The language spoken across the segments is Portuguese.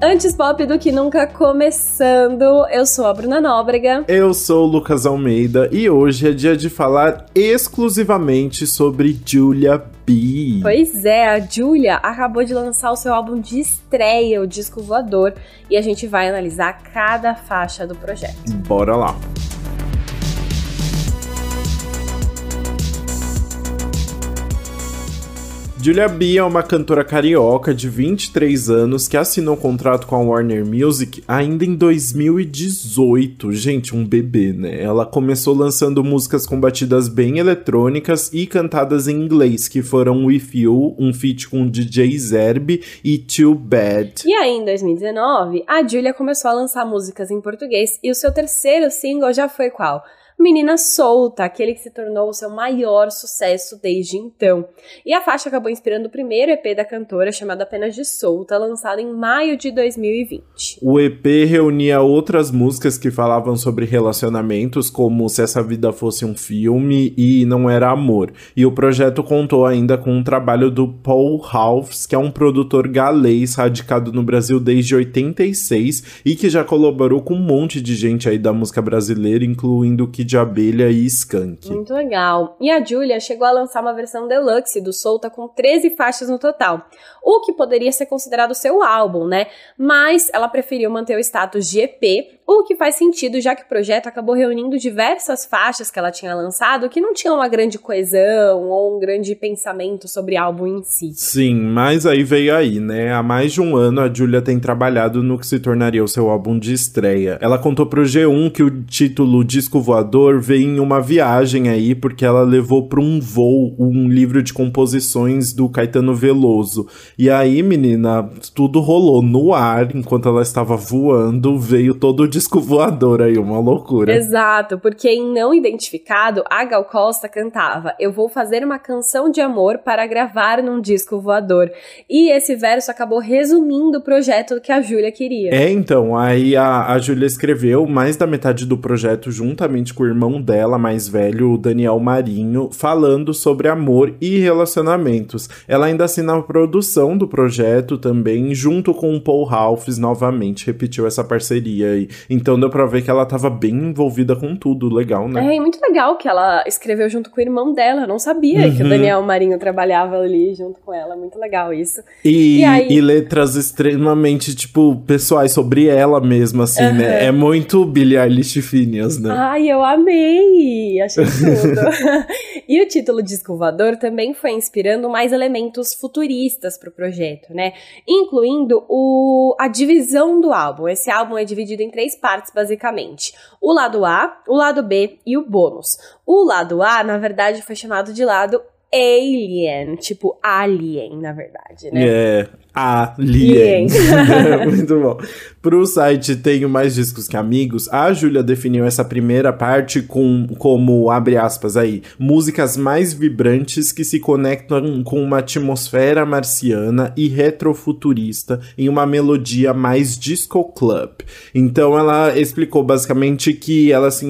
Antes pop do que nunca começando. Eu sou a Bruna Nóbrega. Eu sou o Lucas Almeida e hoje é dia de falar exclusivamente sobre Julia B. Pois é, a Julia acabou de lançar o seu álbum de estreia, o Disco Voador, e a gente vai analisar cada faixa do projeto. Bora lá. Julia B é uma cantora carioca de 23 anos que assinou um contrato com a Warner Music ainda em 2018. Gente, um bebê, né? Ela começou lançando músicas com batidas bem eletrônicas e cantadas em inglês, que foram With You, um feat com DJ Zerbe e Too Bad. E aí, em 2019, a Julia começou a lançar músicas em português e o seu terceiro single já foi qual? Menina Solta, aquele que se tornou o seu maior sucesso desde então. E a faixa acabou inspirando o primeiro EP da cantora, chamado apenas de Solta, lançado em maio de 2020. O EP reunia outras músicas que falavam sobre relacionamentos, como Se Essa Vida Fosse um Filme e Não Era Amor. E o projeto contou ainda com um trabalho do Paul Halfs, que é um produtor galês radicado no Brasil desde 86 e que já colaborou com um monte de gente aí da música brasileira, incluindo Kid de abelha e skunk. Muito legal. E a Julia chegou a lançar uma versão deluxe do Solta com 13 faixas no total, o que poderia ser considerado seu álbum, né? Mas ela preferiu manter o status de EP o que faz sentido, já que o projeto acabou reunindo diversas faixas que ela tinha lançado que não tinham uma grande coesão ou um grande pensamento sobre álbum em si. Sim, mas aí veio aí, né? Há mais de um ano a Julia tem trabalhado no que se tornaria o seu álbum de estreia. Ela contou pro G1 que o título Disco Voador veio em uma viagem aí, porque ela levou para um voo um livro de composições do Caetano Veloso. E aí, menina, tudo rolou no ar enquanto ela estava voando, veio todo o disco voador aí, uma loucura. Exato, porque em Não Identificado, a Gal Costa cantava: Eu vou fazer uma canção de amor para gravar num disco voador. E esse verso acabou resumindo o projeto que a Júlia queria. É, então, aí a, a Júlia escreveu mais da metade do projeto juntamente com o irmão dela, mais velho, o Daniel Marinho, falando sobre amor e relacionamentos. Ela ainda assina a produção do projeto também, junto com o Paul Ralphs, novamente repetiu essa parceria aí. Então deu pra ver que ela tava bem envolvida com tudo, legal, né? É, e muito legal que ela escreveu junto com o irmão dela. Eu não sabia uhum. que o uhum. Daniel Marinho trabalhava ali junto com ela. Muito legal isso. E, e, aí... e letras extremamente, tipo, pessoais sobre ela mesma, assim, uhum. né? É muito Billie Eilish Phineas, né? Ai, eu amei! Achei tudo. e o título Disco Voador também foi inspirando mais elementos futuristas pro projeto, né? Incluindo o, a divisão do álbum. Esse álbum é dividido em três partes, basicamente: o lado A, o lado B e o bônus. O lado A, na verdade, foi chamado de lado Alien, tipo Alien, na verdade, né? É, Alien. Muito bom. Pro site Tenho Mais Discos Que Amigos, a Júlia definiu essa primeira parte com, como, abre aspas aí, músicas mais vibrantes que se conectam com uma atmosfera marciana e retrofuturista em uma melodia mais disco club. Então ela explicou basicamente que ela se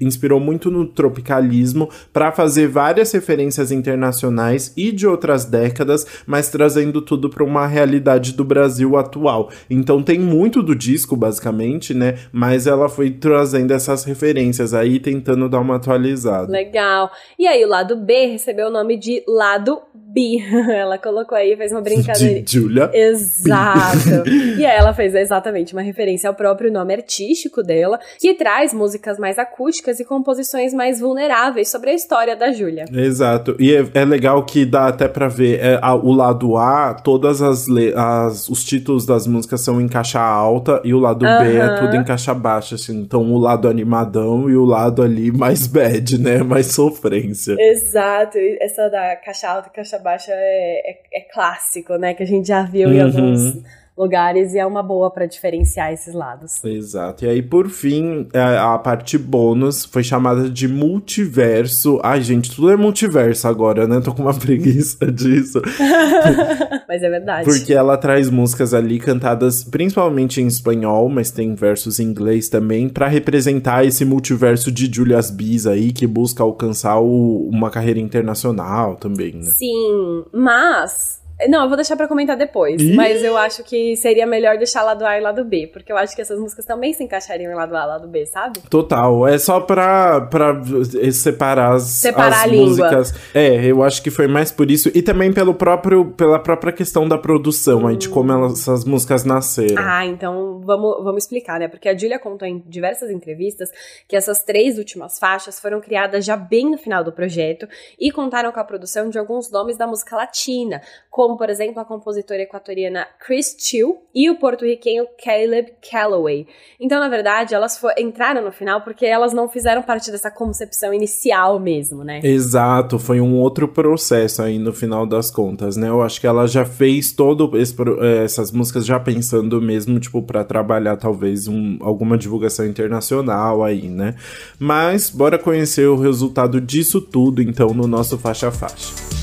inspirou muito no tropicalismo para fazer várias referências internacionais e de outras décadas, mas trazendo tudo para uma realidade do Brasil atual. Então tem muito do disco, basicamente, né? Mas ela foi trazendo essas referências aí, tentando dar uma atualizada. Legal. E aí o lado B recebeu o nome de lado B. ela colocou aí, fez uma brincadeira. De Julia. Exato. e aí ela fez exatamente uma referência ao próprio nome artístico dela, que traz músicas mais acústicas e composições mais vulneráveis sobre a história da Júlia. Exato. E é, é, legal que dá até para ver é, a, o lado A, todas as as, as, os títulos das músicas são em caixa alta e o lado uhum. B é tudo em caixa baixa, assim. Então o lado animadão e o lado ali mais bad, né? Mais sofrência. Exato. Essa da caixa alta e caixa baixa é, é, é, clássico, né? Que a gente já viu uhum. em alguns lugares e é uma boa para diferenciar esses lados. Exato. E aí, por fim, a, a, parte bônus foi chamada de multiverso. Ai, gente, tudo é multiverso agora, né? Tô com uma preguiça disso. mas é verdade. Porque ela traz músicas ali cantadas principalmente em espanhol, mas tem versos em inglês também, para representar esse multiverso de Julia's Bis aí, que busca alcançar o, uma carreira internacional também, né? Sim, mas Não, eu vou deixar pra comentar depois. Ih? Mas eu acho que seria melhor deixar lado A e lado B. Porque eu acho que essas músicas também se encaixariam em lado A e lado B, sabe? Total. É só pra, pra separar as, separar as músicas. É, eu acho que foi mais por isso. E também pelo próprio, pela própria questão da produção, hum. aí, de como elas, essas músicas nasceram. Ah, então vamos, vamos explicar, né? Porque a Julia contou em diversas entrevistas que essas três últimas faixas foram criadas já bem no final do projeto e contaram com a produção de alguns nomes da música latina, como, por exemplo, a compositora equatoriana Chris Chill e o porto-riquenho Caleb Calloway. Então, na verdade, elas entraram no final porque elas não fizeram parte dessa concepção inicial mesmo, né? Exato, foi um outro processo aí no final das contas, né? Eu acho que ela já fez todo esse, eh, essas músicas já pensando mesmo, tipo, para trabalhar talvez um, alguma divulgação internacional aí, né? Mas bora conhecer o resultado disso tudo então no nosso faixa a faixa.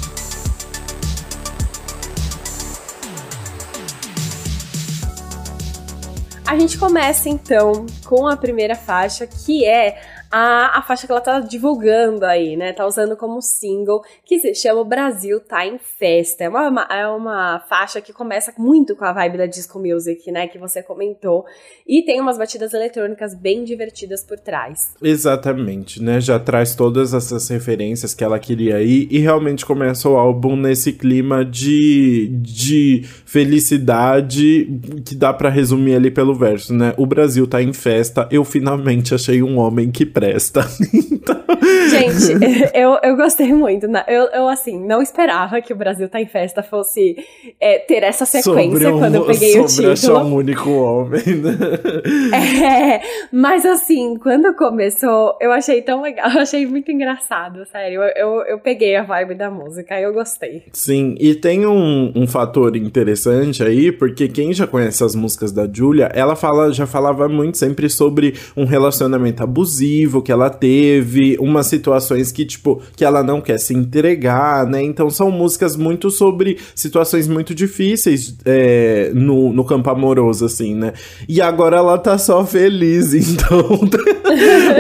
A gente começa então com a primeira faixa, que é a, a faixa que ela tá divulgando aí, né? Tá usando como single, que se chama Brasil Tá em Festa. É uma, é uma faixa que começa muito com a vibe da disco music, né? Que você comentou. E tem umas batidas eletrônicas bem divertidas por trás. Exatamente, né? Já traz todas essas referências que ela queria ir e realmente começa o álbum nesse clima de, de felicidade que dá para resumir ali pelo verso, né? O Brasil tá em festa, eu finalmente achei um homem que presta. então... Gente, eu, eu gostei muito. Eu, eu, assim, não esperava que o Brasil tá em festa fosse é, ter essa sequência um, quando eu peguei o título. Sobre um único homem, né? É, mas assim, quando começou, eu achei tão legal, eu achei muito engraçado, sério. Eu, eu, eu peguei a vibe da música, eu gostei. Sim, e tem um, um fator interessante aí, porque quem já conhece as músicas da Julia, ela fala, já falava muito sempre sobre um relacionamento abusivo que ela teve, umas situações que, tipo, que ela não quer se entregar, né? Então são músicas muito sobre situações muito difíceis é, no, no campo amoroso, assim, né? E agora ela tá só feliz, então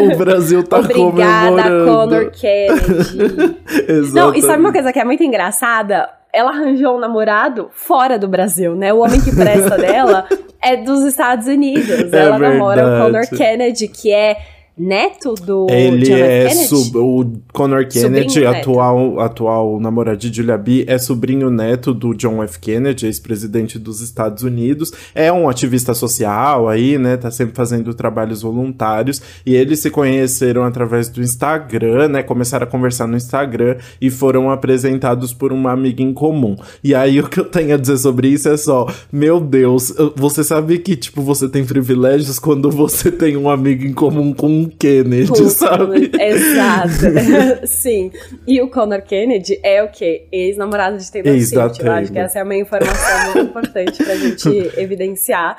o Brasil tá Obrigada, comemorando. Conor Kennedy. não, e sabe uma coisa que é muito engraçada? ela arranjou um namorado fora do Brasil, né? O homem que presta dela é dos Estados Unidos. É ela verdade. namora o Conor Kennedy, que é neto do Ele John é? Sub, o Conor Kennedy, atual, atual namorado de Julia B, é sobrinho neto do John F. Kennedy, ex-presidente dos Estados Unidos. É um ativista social aí, né? Tá sempre fazendo trabalhos voluntários. E eles se conheceram através do Instagram, né? Começaram a conversar no Instagram e foram apresentados por uma amiga em comum. E aí o que eu tenho a dizer sobre isso é só, meu Deus, você sabe que, tipo, você tem privilégios quando você tem um amigo em comum com um Kennedy, sabe? Exato. Sim. E o Conor Kennedy é o quê? Ex-namorado de Taylor Swift. Eu acho que essa é uma informação muito importante pra gente evidenciar.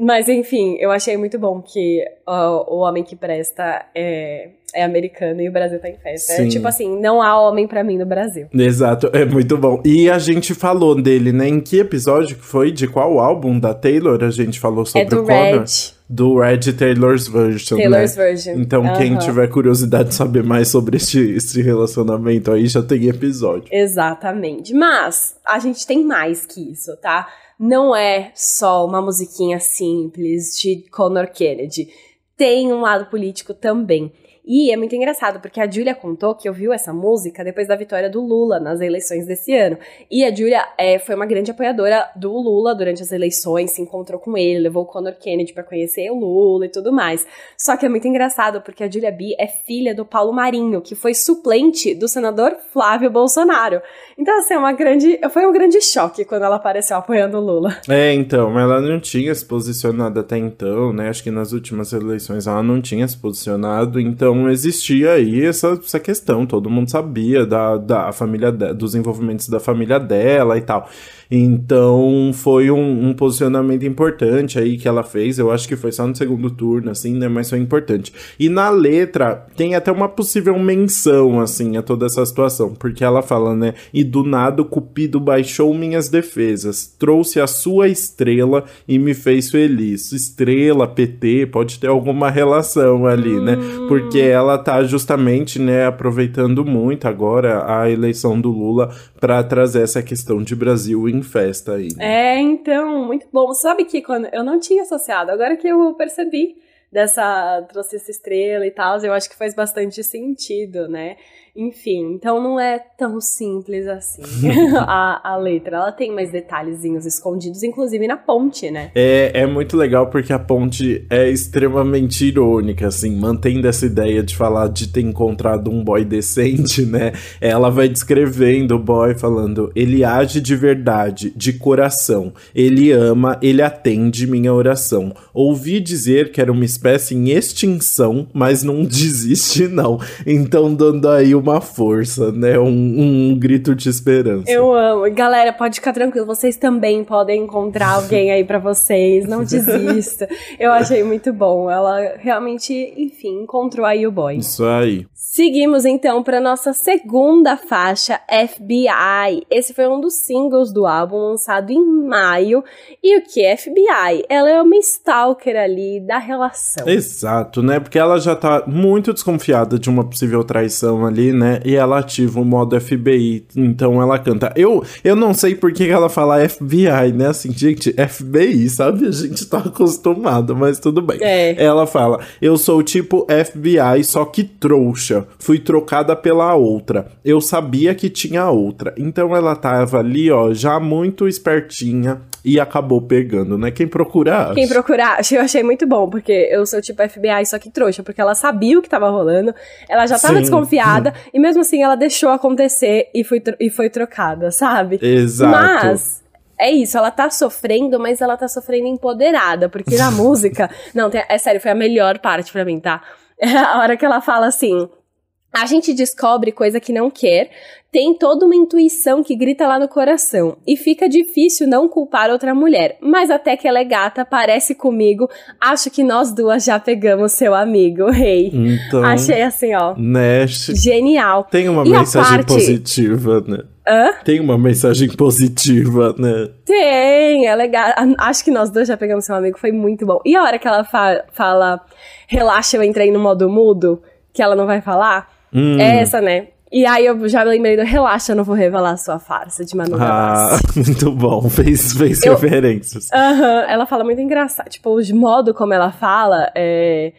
Mas enfim, eu achei muito bom que uh, o homem que presta é, é americano e o Brasil tá em festa. É, tipo assim, não há homem para mim no Brasil. Exato, é muito bom. E a gente falou dele, né? Em que episódio que foi? De qual álbum da Taylor a gente falou sobre é do o Connor? Red do Red Taylor's Version. Taylor's né? Version. Então, uhum. quem tiver curiosidade de saber mais sobre este, este relacionamento aí, já tem episódio. Exatamente. Mas a gente tem mais que isso, tá? Não é só uma musiquinha simples de Conor Kennedy. Tem um lado político também. E é muito engraçado, porque a Julia contou que ouviu essa música depois da vitória do Lula nas eleições desse ano. E a Julia é, foi uma grande apoiadora do Lula durante as eleições, se encontrou com ele, levou o Conor Kennedy para conhecer o Lula e tudo mais. Só que é muito engraçado, porque a Julia B é filha do Paulo Marinho, que foi suplente do senador Flávio Bolsonaro. Então, assim, é uma grande, foi um grande choque quando ela apareceu apoiando o Lula. É, então, ela não tinha se posicionado até então, né? Acho que nas últimas eleições ela não tinha se posicionado, então não existia aí essa, essa questão, todo mundo sabia da, da família de, dos envolvimentos da família dela e tal. Então foi um, um, posicionamento importante aí que ela fez. Eu acho que foi só no segundo turno, assim, né? Mas foi importante. E na letra tem até uma possível menção, assim, a toda essa situação. Porque ela fala, né? E do nada o Cupido baixou minhas defesas, trouxe a sua estrela e me fez feliz. Estrela, PT, pode ter alguma relação ali, né? Porque ela tá justamente, né, aproveitando muito agora a eleição do Lula para trazer essa questão de Brasil em em festa aí. Né? É, então, muito bom. Sabe que quando eu não tinha associado, agora que eu percebi dessa trouxe essa estrela e tal, eu acho que faz bastante sentido, né? Enfim, então não é tão simples assim a, a letra. Ela tem mais detalhezinhos escondidos, inclusive na ponte, né? É, é muito legal porque a ponte é extremamente irônica, assim, mantendo essa ideia de falar de ter encontrado um boy decente, né? Ela vai descrevendo o boy falando: ele age de verdade, de coração, ele ama, ele atende minha oração. Ouvi dizer que era uma espécie em extinção, mas não desiste, não. Então, dando aí uma uma força, né? Um, um, grito de esperança. Eu amo. Galera, pode ficar tranquilo, vocês também podem encontrar alguém aí para vocês. Não desista. Eu achei muito bom. Ela realmente, enfim, encontrou aí o boy. Isso aí. Seguimos então para nossa segunda faixa, FBI. Esse foi um dos singles do álbum lançado em maio. E o que é FBI? Ela é uma stalker ali da relação. Exato, né? Porque ela já tá muito desconfiada de uma possível traição ali, né? E ela ativa o modo FBI. Então ela canta. Eu, eu não sei por que ela fala FBI, né? Assim, gente, FBI, sabe? A gente tá acostumado, mas tudo bem. É. Ela fala: Eu sou tipo FBI, só que trouxa fui trocada pela outra. Eu sabia que tinha outra. Então ela tava ali, ó, já muito espertinha e acabou pegando, né? Quem procurar. Quem procurar, eu achei muito bom, porque eu sou tipo FBI, só que trouxa, porque ela sabia o que tava rolando, ela já tava Sim. desconfiada, e mesmo assim ela deixou acontecer e foi, e foi trocada, sabe? Exato. Mas é isso, ela tá sofrendo, mas ela tá sofrendo empoderada, porque na música. Não, tem, é sério, foi a melhor parte para mim, tá? É a hora que ela fala assim: a gente descobre coisa que não quer, tem toda uma intuição que grita lá no coração e fica difícil não culpar outra mulher. Mas até que ela é gata, parece comigo, acho que nós duas já pegamos seu amigo, rei. Hey. Então, Achei assim, ó. Nash. Genial. Tem uma e mensagem parte... positiva, né? Hã? Tem uma mensagem positiva, né? Tem, é legal. Acho que nós dois já pegamos seu amigo, foi muito bom. E a hora que ela fa fala, relaxa, eu entrei no modo mudo, que ela não vai falar? Hum. É essa, né? E aí eu já lembrei do Relaxa, eu não vou revelar a sua farsa de Manu Ah, muito bom. Fez, fez eu, referências. Aham, uh -huh, ela fala muito engraçado. Tipo, o modo como ela fala é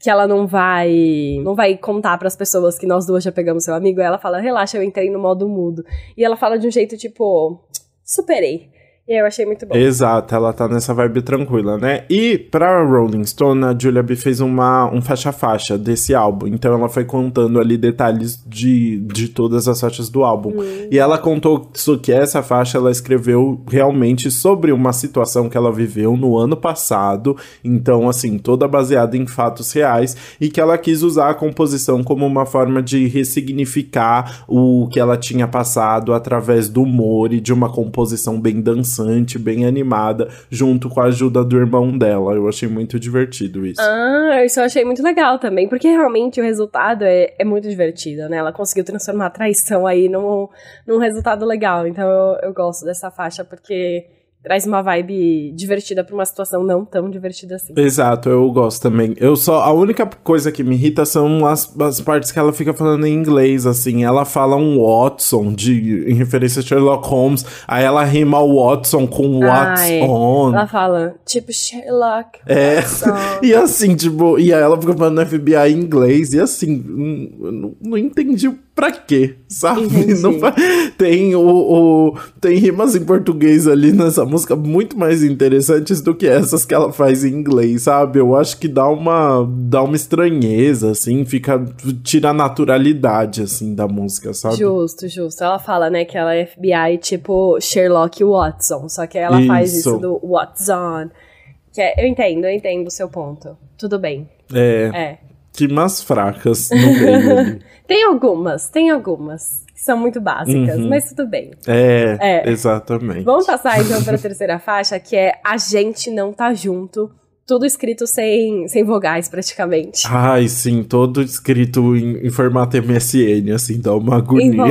que ela não vai não vai contar para as pessoas que nós duas já pegamos seu amigo. Ela fala: "Relaxa, eu entrei no modo mudo". E ela fala de um jeito tipo: "Superei". E eu achei muito bom. Exato, ela tá nessa vibe tranquila, né? E pra Rolling Stone, a Julia B fez uma, um faixa-faixa desse álbum. Então ela foi contando ali detalhes de, de todas as faixas do álbum. Hum. E ela contou que essa faixa ela escreveu realmente sobre uma situação que ela viveu no ano passado. Então, assim, toda baseada em fatos reais. E que ela quis usar a composição como uma forma de ressignificar o que ela tinha passado através do humor e de uma composição bem dançante dançante, bem animada, junto com a ajuda do irmão dela. Eu achei muito divertido isso. Ah, isso eu achei muito legal também, porque realmente o resultado é, é muito divertido, né? Ela conseguiu transformar a traição aí num, num resultado legal. Então eu, eu gosto dessa faixa, porque traz uma vibe divertida pra uma situação não tão divertida assim. Exato, eu gosto também. Eu só. A única coisa que me irrita são as, as partes que ela fica falando em inglês, assim. Ela fala um Watson de, em referência a Sherlock Holmes. Aí ela rima o Watson com Watson. Ela fala, tipo, Sherlock. É. e assim, tipo, e aí ela fica falando FBI em inglês. E assim, não, não entendi o pra quê, sabe? Não, tem o, o, tem rimas em português ali nessa música muito mais interessantes do que essas que ela faz em inglês, sabe? Eu acho que dá uma dá uma estranheza assim, fica tira a naturalidade assim da música, sabe? Justo, justo. Ela fala, né, que ela é FBI tipo Sherlock Watson, só que ela isso. faz isso do Watson. Que é, eu entendo, eu entendo o seu ponto. Tudo bem. É. É mais fracas no meio tem algumas, tem algumas. Que são muito básicas, uhum. mas tudo bem. É, é, exatamente. Vamos passar então para a terceira faixa, que é A Gente Não Tá Junto. Tudo escrito sem, sem vogais, praticamente. Ai, sim, todo escrito em, em formato MSN, assim, dá uma agonia.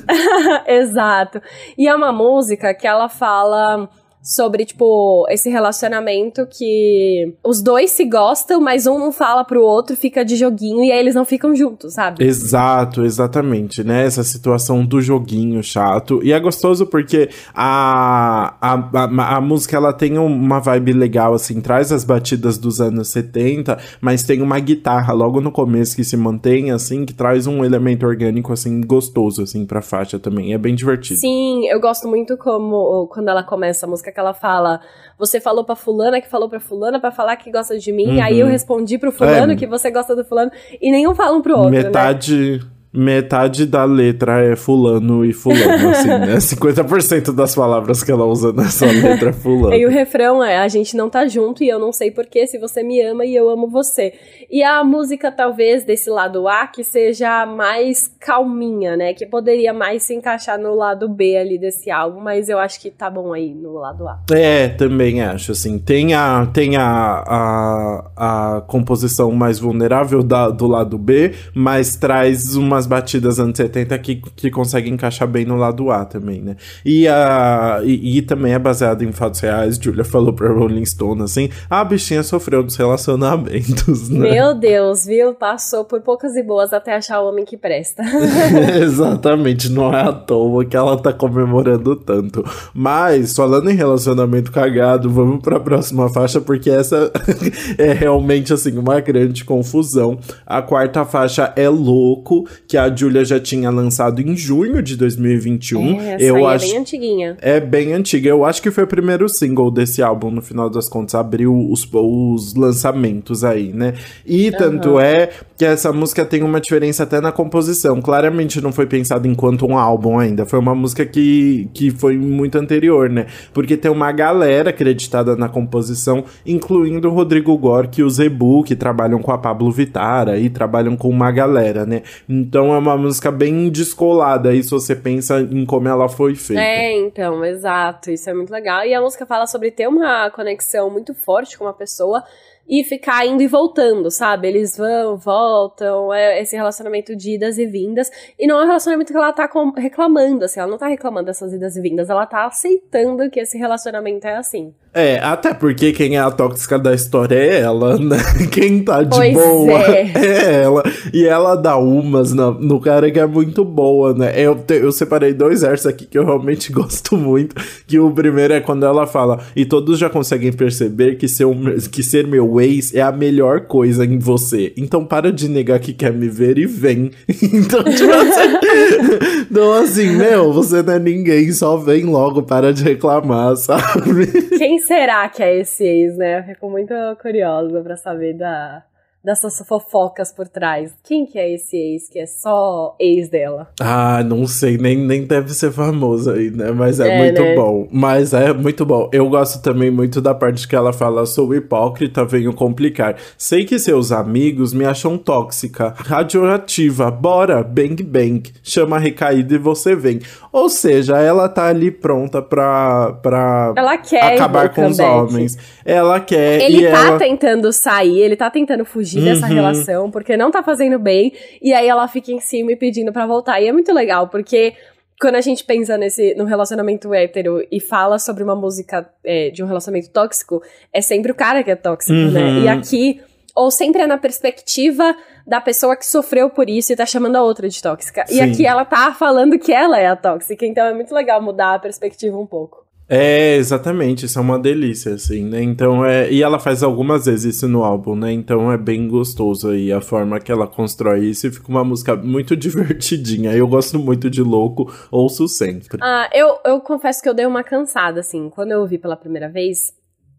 Exato. E é uma música que ela fala sobre, tipo, esse relacionamento que os dois se gostam, mas um não fala pro outro, fica de joguinho e aí eles não ficam juntos, sabe? Exato, exatamente, né? Essa situação do joguinho chato. E é gostoso porque a, a, a, a música ela tem uma vibe legal, assim, traz as batidas dos anos 70, mas tem uma guitarra logo no começo que se mantém, assim, que traz um elemento orgânico, assim, gostoso, assim, pra faixa também. É bem divertido. Sim, eu gosto muito como quando ela começa a música que ela fala: Você falou pra fulana que falou pra fulana pra falar que gosta de mim, uhum. aí eu respondi pro fulano é, que você gosta do fulano, e nenhum fala um pro outro. Né? Metade. Né? Metade da letra é fulano e fulano, assim, né? 50% das palavras que ela usa nessa letra é fulano. E o refrão é, a gente não tá junto e eu não sei porquê, se você me ama e eu amo você. E a música, talvez, desse lado A, que seja mais calminha, né? Que poderia mais se encaixar no lado B ali desse álbum, mas eu acho que tá bom aí no lado A. É, também acho, assim. Tem a, tem a, a, a composição mais vulnerável da, do lado B, mas traz umas batidas anos 70 que, que conseguem encaixar bem no lado A também, né? E, a, e, e também é baseado em fatos reais. Julia falou pra Rolling Stone, assim, a bichinha sofreu dos relacionamentos, né? Meu meu Deus, viu? Passou por poucas e boas até achar o homem que presta. Exatamente, não é à toa que ela tá comemorando tanto. Mas, falando em relacionamento cagado, vamos pra próxima faixa, porque essa é realmente, assim, uma grande confusão. A quarta faixa é Louco, que a Julia já tinha lançado em junho de 2021. É, essa Eu acho... é bem antiguinha. É bem antiga. Eu acho que foi o primeiro single desse álbum, no final das contas, abriu os, os lançamentos aí, né? E tanto uhum. é que essa música tem uma diferença até na composição. Claramente não foi pensado enquanto um álbum ainda. Foi uma música que, que foi muito anterior, né? Porque tem uma galera acreditada na composição, incluindo o Rodrigo Gork e o Zebu, que trabalham com a Pablo Vitara e trabalham com uma galera, né? Então é uma música bem descolada aí se você pensa em como ela foi feita. É, então, exato. Isso é muito legal. E a música fala sobre ter uma conexão muito forte com uma pessoa e ficar indo e voltando, sabe? Eles vão, voltam, é esse relacionamento de idas e vindas. E não é um relacionamento que ela tá reclamando, assim, ela não tá reclamando dessas idas e vindas, ela tá aceitando que esse relacionamento é assim. É, até porque quem é a tóxica da história é ela, né? Quem tá de pois boa é. é. ela. E ela dá umas no, no cara que é muito boa, né? Eu, te, eu separei dois versos aqui que eu realmente gosto muito. Que o primeiro é quando ela fala, e todos já conseguem perceber que ser, um, que ser meu ex é a melhor coisa em você. Então para de negar que quer me ver e vem. então, tipo assim. então, assim, meu, você não é ninguém, só vem logo, para de reclamar, sabe? Quem será que é esse ex, né? Eu fico muito curiosa pra saber da, dessas fofocas por trás. Quem que é esse ex que é só ex dela? Ah, não sei, nem, nem deve ser famoso aí, né? Mas é, é muito né? bom. Mas é muito bom. Eu gosto também muito da parte que ela fala: sou hipócrita, venho complicar. Sei que seus amigos me acham tóxica, radioativa, bora, bang bang. Chama recaída e você vem. Ou seja, ela tá ali pronta pra, pra ela quer acabar com os homens. Ela quer. Ele tá ela... tentando sair, ele tá tentando fugir fugir uhum. dessa relação, porque não tá fazendo bem, e aí ela fica em cima e pedindo para voltar. E é muito legal, porque quando a gente pensa nesse no relacionamento hétero e fala sobre uma música é, de um relacionamento tóxico, é sempre o cara que é tóxico, né? uhum. né? E aqui, ou sempre é na perspectiva da pessoa que sofreu por isso e tá chamando a outra de tóxica. Sim. E aqui ela tá falando que ela é a tóxica, então é muito legal mudar a perspectiva um pouco. É, exatamente, isso é uma delícia, assim, né? Então é. E ela faz algumas vezes isso no álbum, né? Então é bem gostoso aí a forma que ela constrói isso e fica uma música muito divertidinha. Eu gosto muito de Louco, ouço sempre. Ah, eu, eu confesso que eu dei uma cansada, assim. Quando eu ouvi pela primeira vez,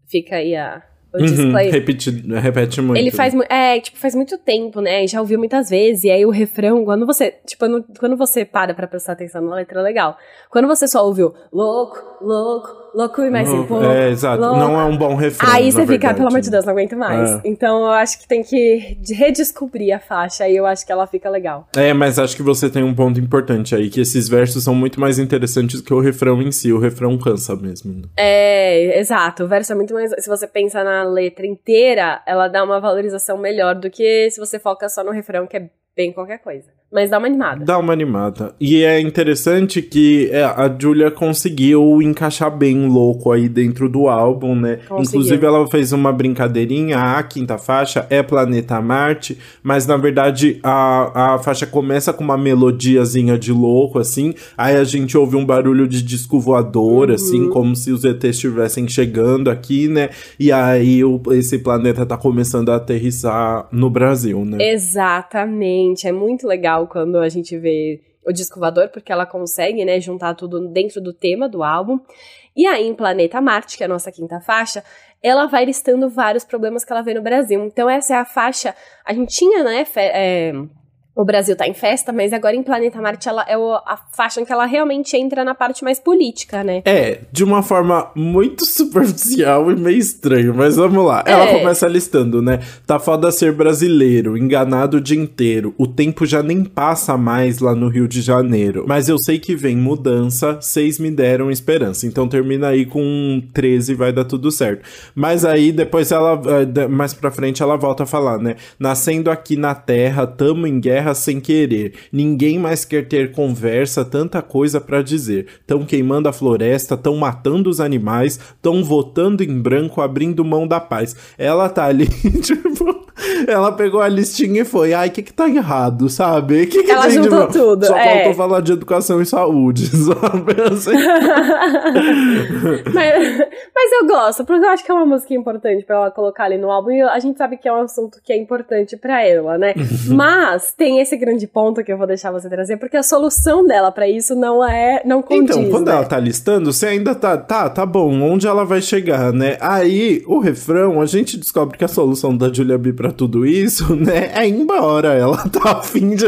fica aí a, o uhum. Repete, repete muito. Ele faz, é, tipo, faz muito tempo, né? Já ouviu muitas vezes. E aí o refrão, quando você, tipo, quando você para pra prestar atenção na letra, é legal. Quando você só ouviu louco, louco, louco e mais assim, É, exato. Louco. Não é um bom refrão. Aí você fica, pelo amor de Deus, não aguento mais. É. Então eu acho que tem que redescobrir a faixa e eu acho que ela fica legal. É, mas acho que você tem um ponto importante aí, que esses versos são muito mais interessantes que o refrão em si. O refrão cansa mesmo. É, exato. O verso é muito mais. Se você pensa na letra inteira, ela dá uma valorização melhor do que se você foca só no refrão, que é bem qualquer coisa. Mas dá uma animada. Dá uma animada. E é interessante que é, a Julia conseguiu encaixar bem louco aí dentro do álbum, né? Conseguiu. Inclusive, ela fez uma brincadeirinha. A quinta faixa é Planeta Marte, mas na verdade a, a faixa começa com uma melodiazinha de louco, assim. Aí a gente ouve um barulho de disco voador, uhum. assim, como se os ETs estivessem chegando aqui, né? E aí o, esse planeta tá começando a aterrissar no Brasil, né? Exatamente. É muito legal legal quando a gente vê o disco voador, porque ela consegue, né, juntar tudo dentro do tema do álbum. E aí, em Planeta Marte, que é a nossa quinta faixa, ela vai listando vários problemas que ela vê no Brasil. Então, essa é a faixa. A gente tinha, né, é, o Brasil tá em festa, mas agora em Planeta Marte ela é a faixa em que ela realmente entra na parte mais política, né? É, de uma forma muito superficial e meio estranha, mas vamos lá. Ela é. começa listando, né? Tá foda ser brasileiro, enganado o dia inteiro. O tempo já nem passa mais lá no Rio de Janeiro. Mas eu sei que vem mudança, seis me deram esperança. Então termina aí com 13 vai dar tudo certo. Mas aí depois ela, eh, mais pra frente, ela volta a falar, né? Nascendo aqui na terra, tamo em guerra terra sem querer. Ninguém mais quer ter conversa, tanta coisa para dizer. Tão queimando a floresta, tão matando os animais, tão votando em branco, abrindo mão da paz. Ela tá ali, tipo, ela pegou a listinha e foi, ai, o que que tá errado, sabe? Que que ela tem juntou de... tudo. Só é. faltou falar de educação e saúde, sabe? Assim. mas, mas eu gosto, porque eu acho que é uma música importante para ela colocar ali no álbum e a gente sabe que é um assunto que é importante para ela, né? mas tem esse grande ponto que eu vou deixar você trazer, porque a solução dela para isso não é. não condiz. Então, quando né? ela tá listando, você ainda tá. Tá, tá bom, onde ela vai chegar, né? Aí, o refrão, a gente descobre que a solução da Julia B pra tudo isso, né? É embora. Ela tá afim de.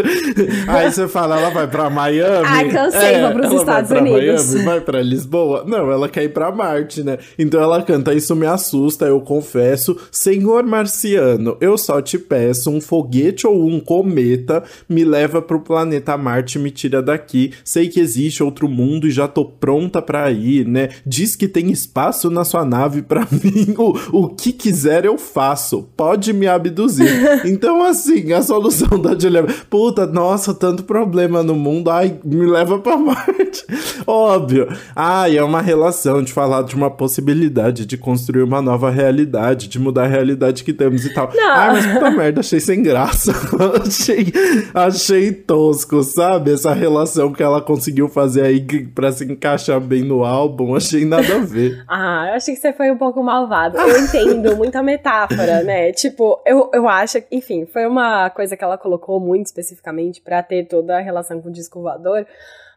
Aí você fala, ela vai pra Miami. Ah, cansei, é, vou pros Estados vai Unidos. Miami, vai pra Lisboa. Não, ela quer ir pra Marte, né? Então ela canta, isso me assusta, eu confesso. Senhor Marciano, eu só te peço um foguete ou um cometa me leva pro planeta Marte, me tira daqui. Sei que existe outro mundo e já tô pronta para ir, né? Diz que tem espaço na sua nave para mim. O, o que quiser eu faço. Pode me abduzir. então, assim, a solução da Julia. Puta, nossa, tanto problema no mundo. Ai, me leva pra Marte. Óbvio. Ai, é uma relação de falar de uma possibilidade de construir uma nova realidade, de mudar a realidade que temos e tal. Não. Ai, mas puta merda, achei sem graça. achei achei tosco, sabe? Essa relação que ela conseguiu fazer aí pra se encaixar bem no álbum, achei nada a ver. ah, eu achei que você foi um pouco malvado. Eu entendo muita metáfora, né? Tipo, eu, eu acho, enfim, foi uma coisa que ela colocou muito especificamente para ter toda a relação com o disco voador.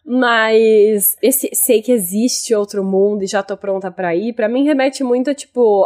Mas esse sei que existe outro mundo e já tô pronta para ir, para mim remete muito a tipo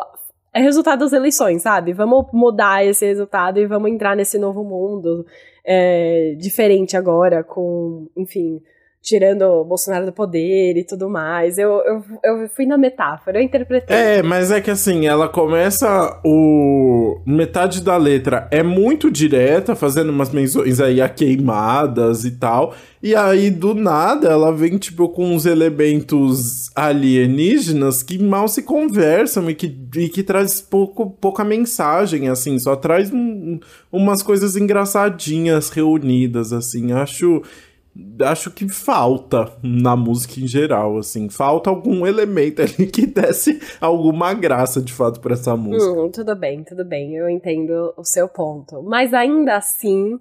é resultado das eleições, sabe? Vamos mudar esse resultado e vamos entrar nesse novo mundo é, diferente agora, com, enfim, tirando o Bolsonaro do poder e tudo mais. Eu, eu, eu fui na metáfora, eu interpretei. É, mas é que assim, ela começa o. Metade da letra é muito direta, fazendo umas menções aí a queimadas e tal. E aí, do nada, ela vem, tipo, com uns elementos alienígenas que mal se conversam e que, e que traz pouco, pouca mensagem, assim. Só traz um, umas coisas engraçadinhas reunidas, assim. Acho acho que falta na música em geral, assim, falta algum elemento ali que desse alguma graça de fato para essa música. Hum, tudo bem, tudo bem, eu entendo o seu ponto, mas ainda assim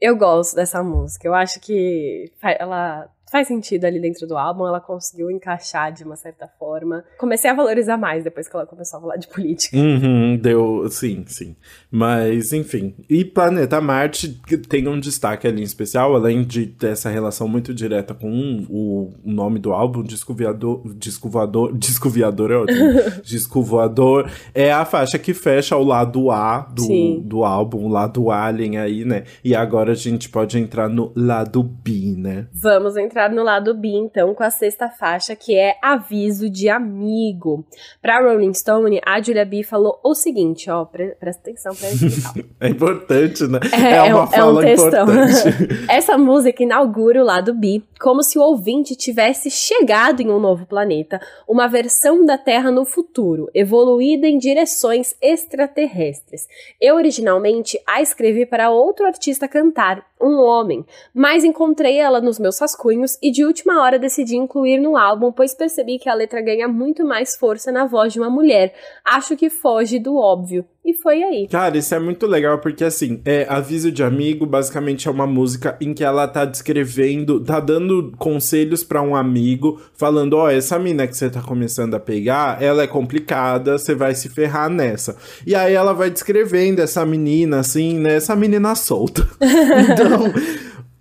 eu gosto dessa música. Eu acho que ela faz sentido ali dentro do álbum, ela conseguiu encaixar de uma certa forma. Comecei a valorizar mais depois que ela começou a falar de política. Uhum, deu, sim, sim. Mas, enfim. E Planeta Marte tem um destaque ali em especial, além de ter essa relação muito direta com o, nome do álbum, Disco Voador, Disco Voador, Disco Voador é ótimo, Disco Voador, é a faixa que fecha o lado A do, do álbum, o lado Alien aí, né? E agora a gente pode entrar no lado B, né? Vamos entrar entrar no lado B, então, com a sexta faixa, que é Aviso de Amigo. Pra Rolling Stone, a Julia B falou o seguinte, ó, pre presta atenção pra é importante, né? É, é uma é, fala é um textão. Essa música inaugura o lado B, como se o ouvinte tivesse chegado em um novo planeta, uma versão da Terra no futuro, evoluída em direções extraterrestres. Eu originalmente a escrevi para outro artista cantar, um homem, mas encontrei ela nos meus rascunhos e de última hora decidi incluir no álbum, pois percebi que a letra ganha muito mais força na voz de uma mulher. Acho que foge do óbvio. E foi aí. Cara, isso é muito legal porque assim, é Aviso de Amigo basicamente é uma música em que ela tá descrevendo, tá dando conselhos para um amigo, falando: "Ó, oh, essa mina que você tá começando a pegar, ela é complicada, você vai se ferrar nessa". E aí ela vai descrevendo essa menina assim, né, essa menina solta. Então,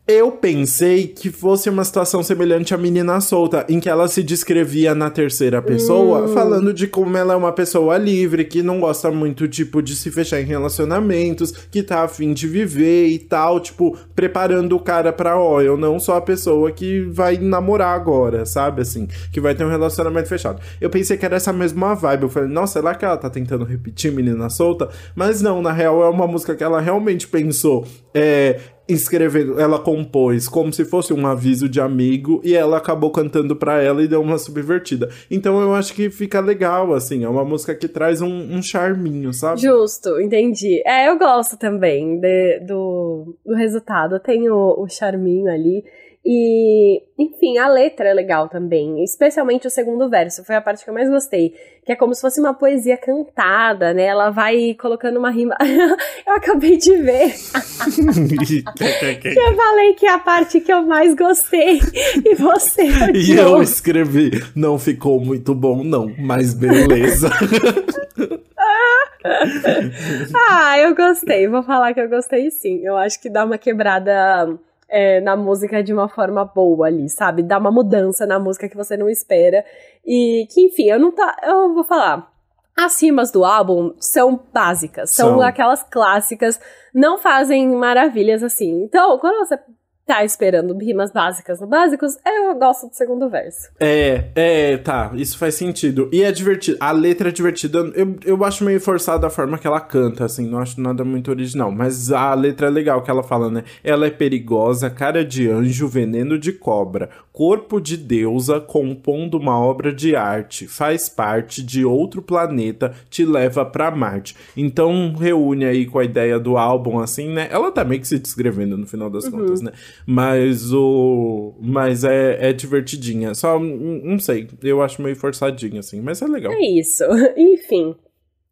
eu pensei que fosse uma situação semelhante à menina solta, em que ela se descrevia na terceira pessoa, hum. falando de como ela é uma pessoa livre, que não gosta muito, tipo, de se fechar em relacionamentos, que tá afim de viver e tal, tipo, preparando o cara pra, ó, eu não sou a pessoa que vai namorar agora, sabe? Assim, que vai ter um relacionamento fechado. Eu pensei que era essa mesma vibe. Eu falei, nossa, será que ela tá tentando repetir menina solta? Mas não, na real é uma música que ela realmente pensou. É, escrevendo, ela compôs como se fosse um aviso de amigo e ela acabou cantando para ela e deu uma subvertida. Então eu acho que fica legal, assim, é uma música que traz um, um charminho, sabe? Justo, entendi. É, eu gosto também de, do, do resultado, tem o, o charminho ali. E, enfim, a letra é legal também, especialmente o segundo verso, foi a parte que eu mais gostei, que é como se fosse uma poesia cantada, né? Ela vai colocando uma rima. eu acabei de ver. que eu falei que é a parte que eu mais gostei. E você. E eu escrevi, não ficou muito bom, não, mas beleza. ah, eu gostei. Vou falar que eu gostei sim. Eu acho que dá uma quebrada é, na música de uma forma boa ali, sabe? Dá uma mudança na música que você não espera. E que, enfim, eu não tá. Eu vou falar. As rimas do álbum são básicas, são, são aquelas clássicas, não fazem maravilhas assim. Então, quando você tá esperando rimas básicas no básicos, eu gosto do segundo verso. É, é, tá, isso faz sentido. E é divertido, a letra é divertida, eu, eu acho meio forçada a forma que ela canta, assim, não acho nada muito original, mas a letra é legal que ela fala, né? Ela é perigosa, cara de anjo, veneno de cobra, corpo de deusa compondo uma obra de arte, faz parte de outro planeta, te leva pra Marte. Então reúne aí com a ideia do álbum, assim, né? Ela tá meio que se descrevendo no final das uhum. contas, né? Mas o. Mas é, é divertidinha. Só, não sei, eu acho meio forçadinha, assim, mas é legal. É isso. Enfim.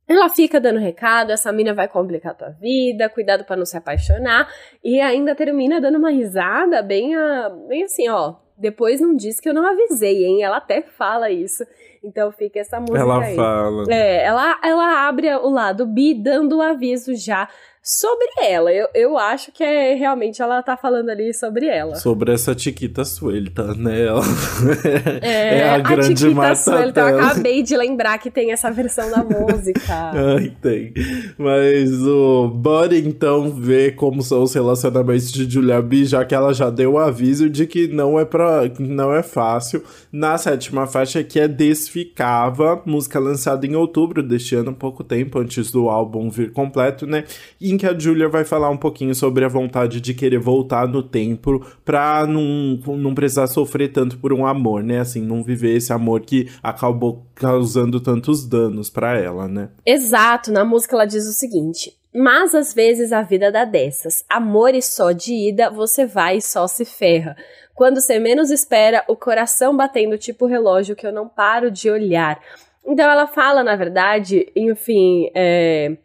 Ela fica dando recado, essa mina vai complicar tua vida, cuidado para não se apaixonar, e ainda termina dando uma risada bem, a, bem assim, ó. Depois não diz que eu não avisei, hein? Ela até fala isso. Então fica essa música ela aí. fala. É, ela, ela abre o lado bi, dando o aviso já sobre ela. Eu, eu acho que é realmente ela tá falando ali sobre ela. Sobre essa Chiquita Suelta, né? Ela é, é, a, a grande Chiquita Suelta. Eu acabei de lembrar que tem essa versão da música. Ai, tem. Mas o bora então ver como são os relacionamentos de Julia B, já que ela já deu o aviso de que não é para não é fácil. Na sétima faixa que é Desficava, música lançada em outubro deste ano, pouco tempo antes do álbum vir completo, né? E em que a Julia vai falar um pouquinho sobre a vontade de querer voltar no tempo pra não, não precisar sofrer tanto por um amor, né? Assim, não viver esse amor que acabou causando tantos danos para ela, né? Exato, na música ela diz o seguinte: mas às vezes a vida dá dessas. Amor e só de ida, você vai e só se ferra. Quando você menos espera, o coração batendo tipo relógio que eu não paro de olhar. Então ela fala, na verdade, enfim, é,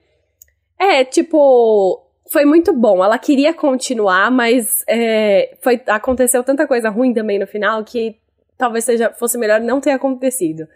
é, tipo, foi muito bom. Ela queria continuar, mas é, foi, aconteceu tanta coisa ruim também no final que talvez seja, fosse melhor não ter acontecido.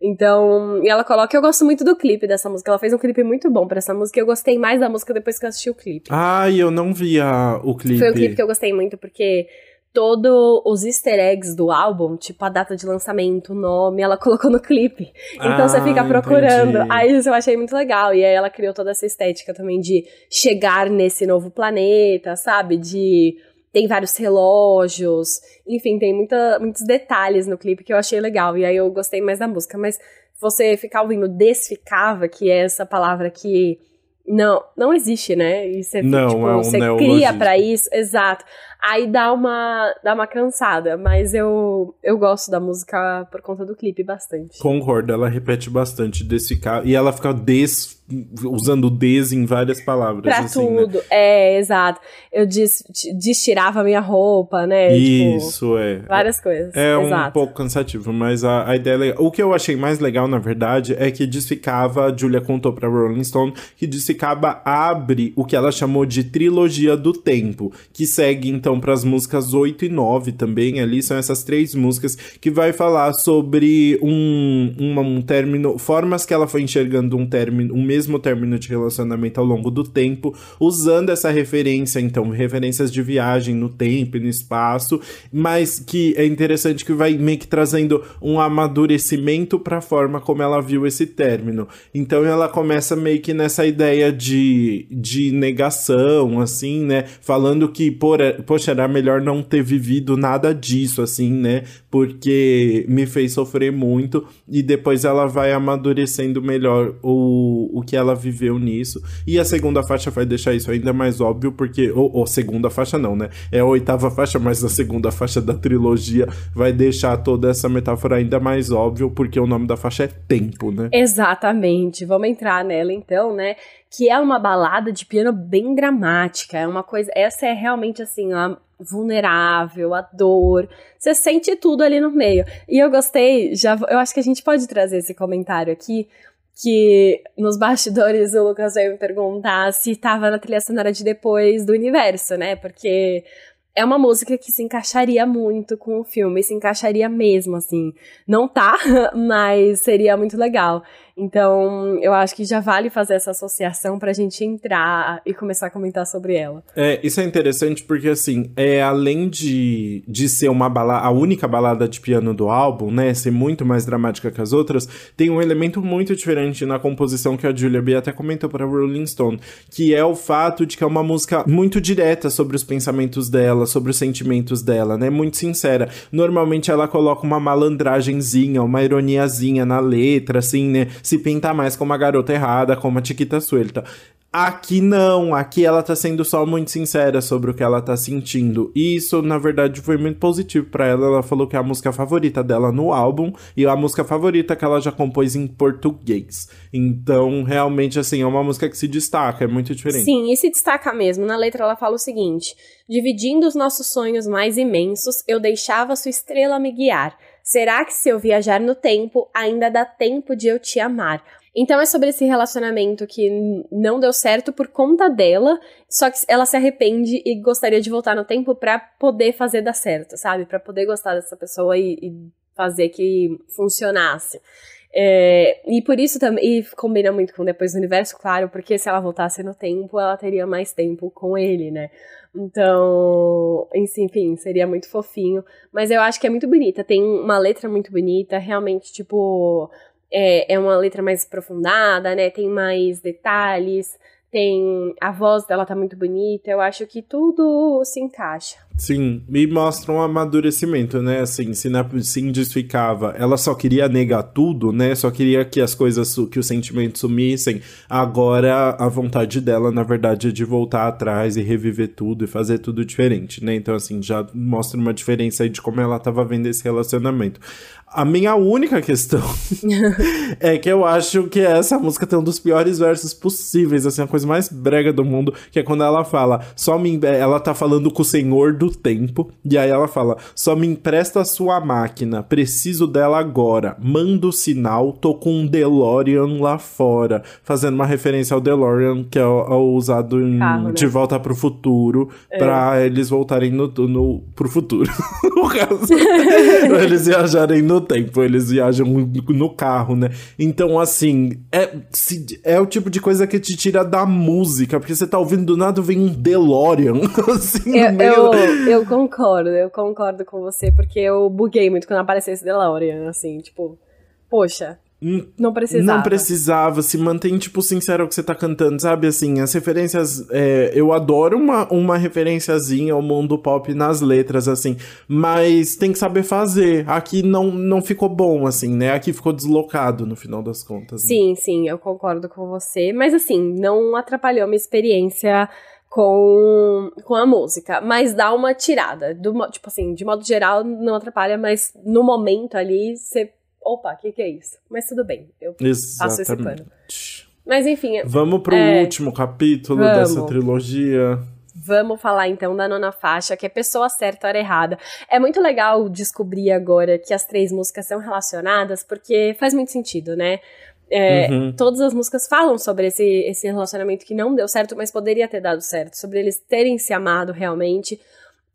Então, e ela coloca, eu gosto muito do clipe dessa música. Ela fez um clipe muito bom para essa música. Eu gostei mais da música depois que eu assisti o clipe. Ah, eu não vi a, o clipe. Foi um clipe que eu gostei muito porque todos os easter eggs do álbum, tipo a data de lançamento, o nome, ela colocou no clipe. Então ah, você fica procurando. Entendi. Aí isso eu achei muito legal. E aí ela criou toda essa estética também de chegar nesse novo planeta, sabe? De. Tem vários relógios. Enfim, tem muita, muitos detalhes no clipe que eu achei legal. E aí eu gostei mais da música. Mas você ficar ouvindo desficava, que é essa palavra que não, não existe, né? E você, não, tipo, é um você cria para isso, exato. Aí dá uma, dá uma cansada, mas eu, eu gosto da música por conta do clipe bastante. Concordo, ela repete bastante desse carro e ela fica des usando des em várias palavras. Pra assim, tudo, né? é, exato. Eu des, destirava minha roupa, né? Tipo, Isso, é. várias coisas. É um exato. pouco cansativo, mas a, a ideia é legal. O que eu achei mais legal, na verdade, é que Desficava, a Julia contou pra Rolling Stone, que Desficava abre o que ela chamou de trilogia do tempo, que segue então pras músicas 8 e 9 também. Ali são essas três músicas que vai falar sobre um, um, um término, formas que ela foi enxergando um término, um mesmo término de relacionamento ao longo do tempo, usando essa referência, então, referências de viagem no tempo e no espaço, mas que é interessante que vai meio que trazendo um amadurecimento para a forma como ela viu esse término. Então ela começa meio que nessa ideia de, de negação, assim, né? Falando que, por, poxa, era melhor não ter vivido nada disso, assim, né? Porque me fez sofrer muito e depois ela vai amadurecendo melhor o, o que ela viveu nisso. E a segunda faixa vai deixar isso ainda mais óbvio, porque. Ou, ou segunda faixa não, né? É a oitava faixa, mas a segunda faixa da trilogia vai deixar toda essa metáfora ainda mais óbvio, porque o nome da faixa é Tempo, né? Exatamente. Vamos entrar nela então, né? Que é uma balada de piano bem dramática. É uma coisa. Essa é realmente assim, a vulnerável, a dor. Você sente tudo ali no meio. E eu gostei, já eu acho que a gente pode trazer esse comentário aqui, que nos bastidores o Lucas veio me perguntar se estava na trilha sonora de depois do universo, né? Porque é uma música que se encaixaria muito com o filme, se encaixaria mesmo, assim. Não tá, mas seria muito legal. Então, eu acho que já vale fazer essa associação pra gente entrar e começar a comentar sobre ela. É, isso é interessante porque, assim, é, além de, de ser uma balada, a única balada de piano do álbum, né, ser muito mais dramática que as outras, tem um elemento muito diferente na composição que a Julia B até comentou para Rolling Stone, que é o fato de que é uma música muito direta sobre os pensamentos dela, sobre os sentimentos dela, né, muito sincera. Normalmente ela coloca uma malandragenzinha, uma ironiazinha na letra, assim, né, se pinta mais como uma garota errada, como a Chiquita Suelta. Aqui não, aqui ela tá sendo só muito sincera sobre o que ela tá sentindo. E isso, na verdade, foi muito positivo para ela. Ela falou que é a música favorita dela no álbum e a música favorita que ela já compôs em português. Então, realmente, assim, é uma música que se destaca, é muito diferente. Sim, e se destaca mesmo. Na letra ela fala o seguinte: Dividindo os nossos sonhos mais imensos, eu deixava sua estrela me guiar. Será que se eu viajar no tempo, ainda dá tempo de eu te amar? Então é sobre esse relacionamento que não deu certo por conta dela, só que ela se arrepende e gostaria de voltar no tempo para poder fazer dar certo, sabe? Para poder gostar dessa pessoa e, e fazer que funcionasse. É, e por isso também, e combina muito com Depois do Universo, claro, porque se ela voltasse no tempo, ela teria mais tempo com ele, né? Então, enfim, seria muito fofinho. Mas eu acho que é muito bonita. Tem uma letra muito bonita, realmente, tipo. É, é uma letra mais aprofundada, né? Tem mais detalhes. Tem. A voz dela tá muito bonita. Eu acho que tudo se encaixa. Sim, e mostra um amadurecimento, né? Assim, se, na, se indificava, ela só queria negar tudo, né? Só queria que as coisas, que os sentimentos sumissem. Agora, a vontade dela, na verdade, é de voltar atrás e reviver tudo e fazer tudo diferente, né? Então, assim, já mostra uma diferença aí de como ela tava vendo esse relacionamento. A minha única questão é que eu acho que essa música tem um dos piores versos possíveis, assim, a coisa mais brega do mundo, que é quando ela fala, só me. Ela tá falando com o senhor do tempo, e aí ela fala: só me empresta a sua máquina, preciso dela agora. Manda o sinal, tô com um DeLorean lá fora. Fazendo uma referência ao DeLorean, que é o, o usado em Carro, né? De Volta pro Futuro, É. pra eles voltarem no, no, pro futuro. no caso. pra eles viajarem no tempo, eles viajam no carro, né? Então, assim, é, se- é o tipo de coisa que te tira da música, porque você tá ouvindo do nada vem um DeLorean, assim, Eu, meio. eu, eu concordo, eu concordo com você, porque eu buguei muito quando apareceu esse DeLorean, assim, tipo, poxa, não precisava. Não precisava, se mantém, tipo, sincero ao que você tá cantando, sabe? Assim, as referências. é, eu adoro uma, uma referenciazinha ao mundo pop nas letras, assim, mas tem que saber fazer. Aqui não, não ficou bom, assim, né? Aqui ficou deslocado no final das contas. né? Sim, sim, eu concordo com você, mas assim, não atrapalhou minha experiência com, com a música, mas dá uma tirada, do, tipo assim, de modo geral não atrapalha, mas no momento ali você, opa, o que que é isso? Mas tudo bem, eu passo esse pano. Exatamente. Mas enfim. Vamos pro é, último capítulo vamos. dessa trilogia. Vamos falar então da nona faixa, que é Pessoa Certa, Hora Errada. É muito legal descobrir agora que as três músicas são relacionadas, porque faz muito sentido, né? É, uhum. Todas as músicas falam sobre esse, esse relacionamento que não deu certo, mas poderia ter dado certo, sobre eles terem se amado realmente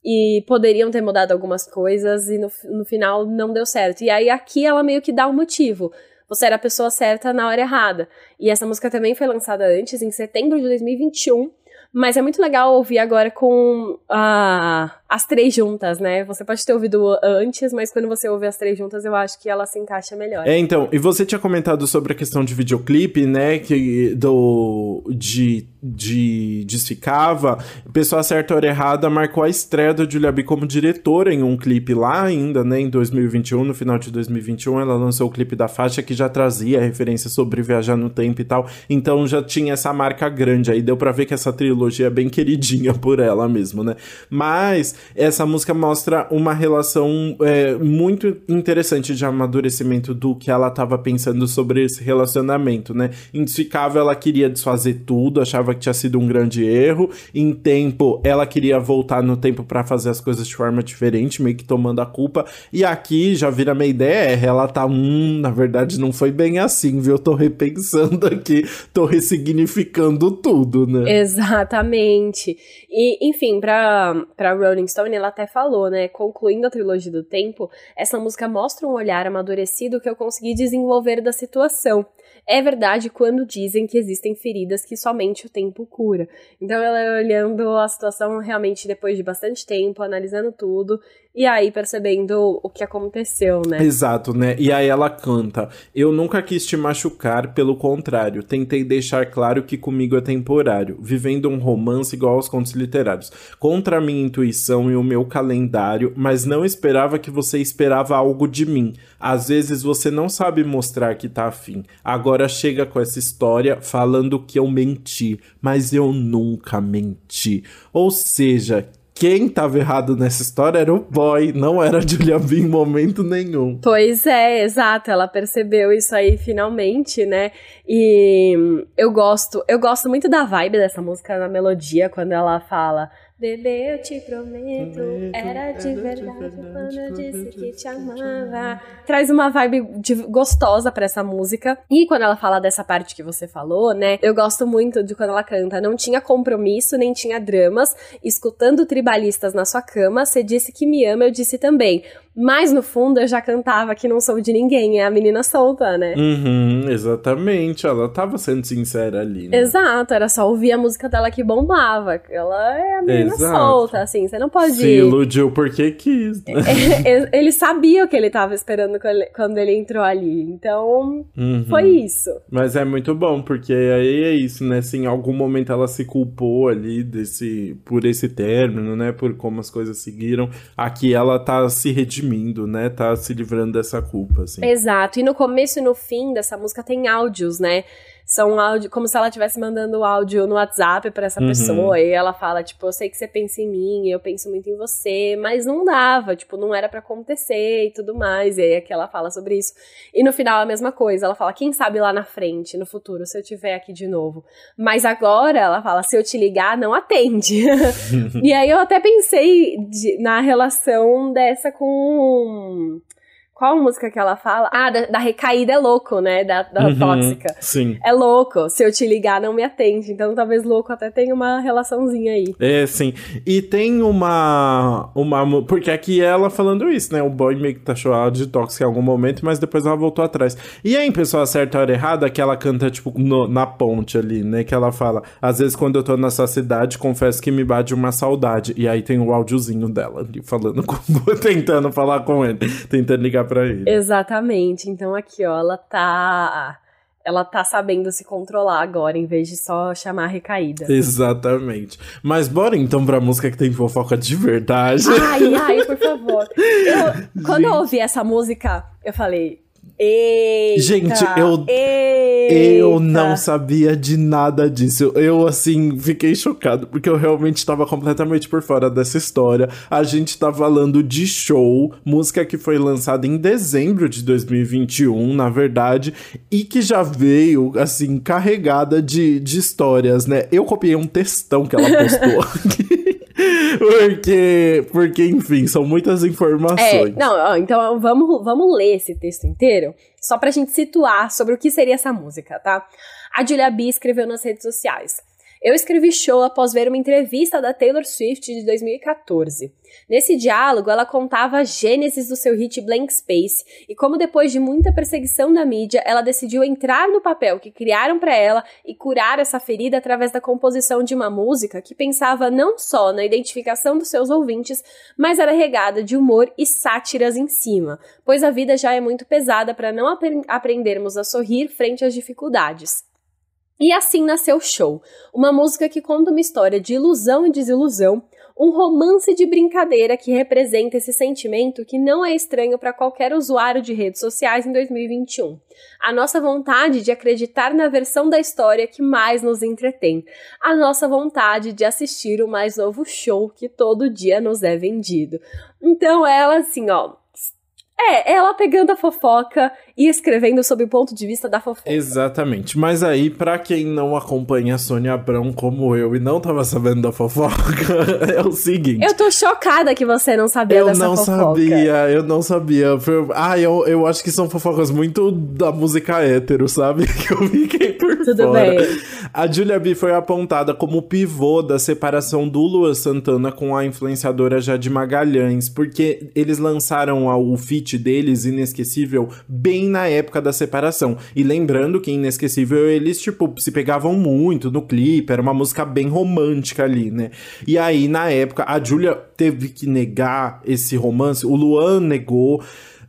e poderiam ter mudado algumas coisas e no, no final não deu certo. E aí aqui ela meio que dá um motivo. Você era a pessoa certa na hora errada. E essa música também foi lançada antes, em setembro de 2021. Mas é muito legal ouvir agora com uh, as três juntas, né? Você pode ter ouvido antes, mas quando você ouve as três juntas, eu acho que ela se encaixa melhor. É, então, e você tinha comentado sobre a questão de videoclipe, né? Que do. de. de Desficava. Pessoa Certa Hora Errada marcou a estreia da Julia B como diretora em um clipe lá ainda, né? Em 2021, no final de 2021, ela lançou o clipe da faixa que já trazia referência sobre viajar no tempo e tal. Então já tinha essa marca grande aí. Deu pra ver que essa trilogia é bem queridinha por ela mesmo, né? Mas essa música mostra uma relação é, muito interessante de amadurecimento do que ela estava pensando sobre esse relacionamento, né? Indisficável, ela queria desfazer tudo, achava que tinha sido um grande erro. Em tempo, ela queria voltar no tempo para fazer as coisas de forma diferente, meio que tomando a culpa. E aqui já vira minha ideia, ela tá, hum, na verdade não foi bem assim, viu? Tô repensando aqui, tô ressignificando tudo, né? Exatamente. E, enfim, pra, pra Rolling Stone, ela até falou, né? Concluindo a trilogia do tempo, essa música mostra um olhar amadurecido que eu consegui desenvolver da situação. É verdade quando dizem que existem feridas que somente o tempo cura. Então ela olhando a situação realmente depois de bastante tempo, analisando tudo e aí percebendo o que aconteceu, né? Exato, né? E aí ela canta: Eu nunca quis te machucar, pelo contrário, tentei deixar claro que comigo é temporário, vivendo um romance igual aos contos literários, contra a minha intuição e o meu calendário, mas não esperava que você esperava algo de mim. Às vezes você não sabe mostrar que tá afim. Agora chega com essa história falando que eu menti, mas eu nunca menti. Ou seja, quem tava errado nessa história era o boy, não era a Julia B em momento nenhum. Pois é, exato, ela percebeu isso aí finalmente, né? E eu gosto, eu gosto muito da vibe dessa música na melodia quando ela fala Bebê, eu te prometo, era de verdade quando eu disse que te amava. Traz uma vibe de, gostosa para essa música. E quando ela fala dessa parte que você falou, né? Eu gosto muito de quando ela canta. Não tinha compromisso, nem tinha dramas. Escutando tribalistas na sua cama, você disse que me ama, eu disse também. Mas no fundo eu já cantava que não sou de ninguém, é a menina solta, né? Uhum, exatamente. Ela tava sendo sincera ali. Né? Exato, era só ouvir a música dela que bombava. Ela é a menina Exato. solta, assim, você não pode. Se iludiu porque quis. Né? ele sabia o que ele tava esperando quando ele entrou ali. Então, uhum. foi isso. Mas é muito bom, porque aí é isso, né? Se em algum momento ela se culpou ali desse, por esse término, né? Por como as coisas seguiram. Aqui ela tá se redimindo redimindo, né? Tá se livrando dessa culpa, assim. Exato. E no começo e no fim dessa música tem áudios, né? São áudio, como se ela estivesse mandando áudio no WhatsApp para essa uhum. pessoa. E ela fala, tipo, eu sei que você pensa em mim, eu penso muito em você, mas não dava, tipo, não era para acontecer e tudo mais. E aí aqui ela fala sobre isso. E no final a mesma coisa, ela fala, quem sabe lá na frente, no futuro, se eu tiver aqui de novo. Mas agora ela fala, se eu te ligar, não atende. e aí eu até pensei de, na relação dessa com qual música que ela fala? Ah, da, da recaída é louco, né? Da, da uhum, tóxica. Sim. É louco. Se eu te ligar, não me atende. Então talvez louco até tenha uma relaçãozinha aí. É, sim. E tem uma. uma porque aqui ela falando isso, né? O boy meio que taxou ela de tóxica em algum momento, mas depois ela voltou atrás. E aí, pessoa certa a hora errada, que ela canta, tipo, no, na ponte ali, né? Que ela fala: Às vezes, quando eu tô nessa cidade, confesso que me bate uma saudade. E aí tem o áudiozinho dela ali falando com. tentando falar com ele, tentando ligar pra ele. Exatamente. Então aqui, ó, ela tá. Ela tá sabendo se controlar agora, em vez de só chamar a recaída. Exatamente. Mas bora então pra música que tem fofoca de verdade. Ai, ai, por favor. Eu, quando eu ouvi essa música, eu falei, Eita, Gente, eu, eita. eu não sabia de nada disso. Eu, assim, fiquei chocado, porque eu realmente estava completamente por fora dessa história. A gente tá falando de show, música que foi lançada em dezembro de 2021, na verdade, e que já veio, assim, carregada de, de histórias, né? Eu copiei um textão que ela postou aqui. Porque, porque, enfim, são muitas informações. É, não, então vamos, vamos ler esse texto inteiro, só pra gente situar sobre o que seria essa música, tá? A Julia B escreveu nas redes sociais. Eu escrevi show após ver uma entrevista da Taylor Swift de 2014. Nesse diálogo, ela contava a gênesis do seu hit Blank Space e como depois de muita perseguição da mídia, ela decidiu entrar no papel que criaram para ela e curar essa ferida através da composição de uma música que pensava não só na identificação dos seus ouvintes, mas era regada de humor e sátiras em cima, pois a vida já é muito pesada para não ap aprendermos a sorrir frente às dificuldades. E assim nasceu o show, uma música que conta uma história de ilusão e desilusão, um romance de brincadeira que representa esse sentimento que não é estranho para qualquer usuário de redes sociais em 2021. A nossa vontade de acreditar na versão da história que mais nos entretém, a nossa vontade de assistir o mais novo show que todo dia nos é vendido. Então ela assim, ó, é, ela pegando a fofoca e escrevendo sob o ponto de vista da fofoca. Exatamente. Mas aí, para quem não acompanha a Sônia Abrão como eu e não tava sabendo da fofoca, é o seguinte. Eu tô chocada que você não sabia eu dessa não fofoca. sabia, eu não sabia. Foi- Ah, eu, eu acho que são fofocas muito da música hétero, sabe? Que eu fiquei por Tudo fora. bem. A Julia B foi apontada como pivô da separação do Luan Santana com a influenciadora Jade Magalhães, porque eles lançaram o feat deles, Inesquecível, bem na época da separação. E lembrando que Inesquecível eles, tipo, se pegavam muito no clipe, era uma música bem romântica ali, né? E aí, na época, a Julia teve que negar esse romance, o Luan negou.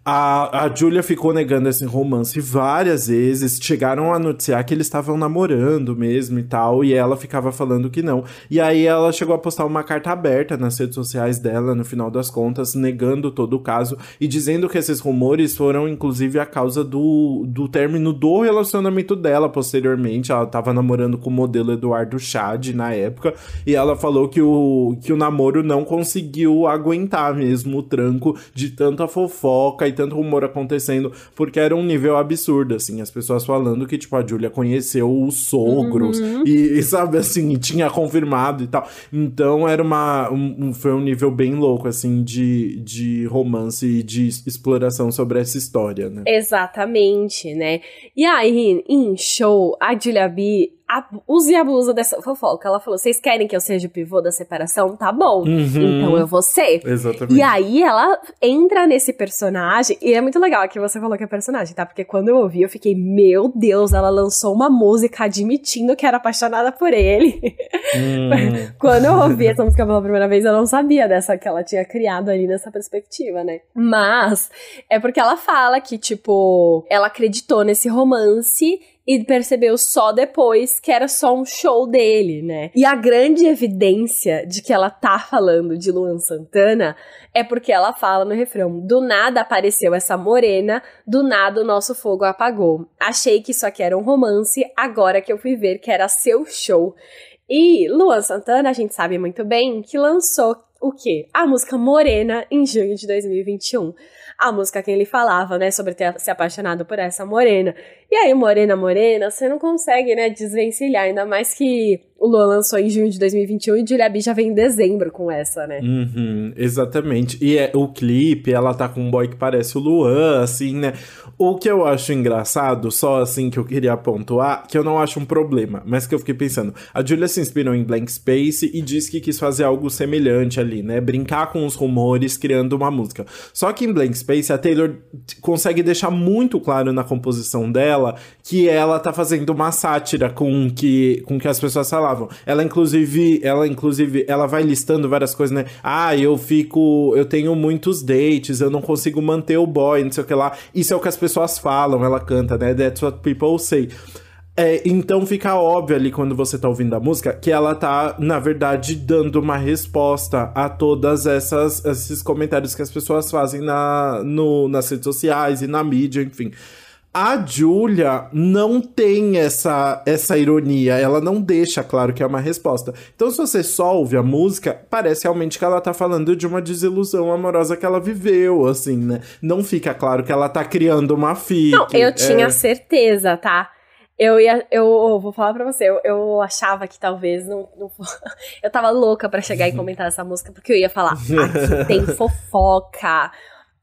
A, a Julia ficou negando esse romance várias vezes. Chegaram a noticiar que eles estavam namorando mesmo e tal. E ela ficava falando que não. E aí ela chegou a postar uma carta aberta nas redes sociais dela, no final das contas, negando todo o caso e dizendo que esses rumores foram, inclusive, a causa do, do término do relacionamento dela posteriormente. Ela tava namorando com o modelo Eduardo Chad na época. E ela falou que o, que o namoro não conseguiu aguentar mesmo o tranco de tanta fofoca e tanto rumor acontecendo, porque era um nível absurdo, assim, as pessoas falando que, tipo, a Julia conheceu os sogros e, e, sabe, assim, tinha confirmado e tal. Então era uma. um- foi um nível bem louco, assim, de, de romance e de exploração sobre essa história, né? Exatamente, né? E aí, em show, a Julia B usa e abusa dessa fofoca. Ela falou: vocês querem que eu seja o pivô da separação? Tá bom. Uhum. Então eu vou ser. Exatamente. E aí ela entra nesse personagem, e é muito legal que você falou que é personagem, tá? Porque quando eu ouvi, eu fiquei, meu Deus, ela lançou uma música admitindo que era apaixonada por ele. Hum. Quando eu ouvi essa música pela primeira vez, eu não sabia dessa que ela tinha criado ali nessa perspectiva, né? Mas é porque ela fala que, tipo, ela acreditou nesse romance e percebeu só depois que era só um show dele, né? E a grande evidência de que ela tá falando de Luan Santana é porque ela fala no refrão: do nada apareceu essa morena, do nada o nosso fogo apagou. Achei que isso aqui era um romance, agora que eu fui ver que era seu show. E Luan Santana, a gente sabe muito bem que lançou o quê? A música Morena em junho de 2021. A música que ele falava, né, sobre ter se apaixonado por essa morena. E aí, Morena, Morena, você não consegue, né, desvencilhar, ainda mais que o Luan lançou em junho de 2021 e Julia B já vem em dezembro com essa, né? Uhum, exatamente. E é, o clipe, ela tá com um boy que parece o Luan, assim, né? O que eu acho engraçado, só assim que eu queria pontuar, que eu não acho um problema, mas que eu fiquei pensando. A Julia se inspirou em Blank Space e disse que quis fazer algo semelhante ali, né? Brincar com os rumores, criando uma música. Só que em Blank Space, a Taylor consegue deixar muito claro na composição dela que ela tá fazendo uma sátira com que, com que as pessoas falavam. Ela, inclusive, ela, inclusive, ela vai listando várias coisas, né? Ah, eu fico. Eu tenho muitos dates, eu não consigo manter o boy, não sei o que lá. Isso é o que as pessoas falam, ela canta, né? That's what people say. É, então fica óbvio ali quando você tá ouvindo a música que ela tá, na verdade, dando uma resposta a todas essas esses comentários que as pessoas fazem na, no, nas redes sociais e na mídia, enfim. A Julia não tem essa, essa ironia, ela não deixa claro que é uma resposta. Então, se você só ouve a música, parece realmente que ela tá falando de uma desilusão amorosa que ela viveu, assim, né? Não fica claro que ela tá criando uma fic. Não, eu tinha é... certeza, tá? Eu ia, eu vou falar pra você, eu, eu achava que talvez não, não Eu tava louca para chegar e comentar essa música, porque eu ia falar, aqui tem fofoca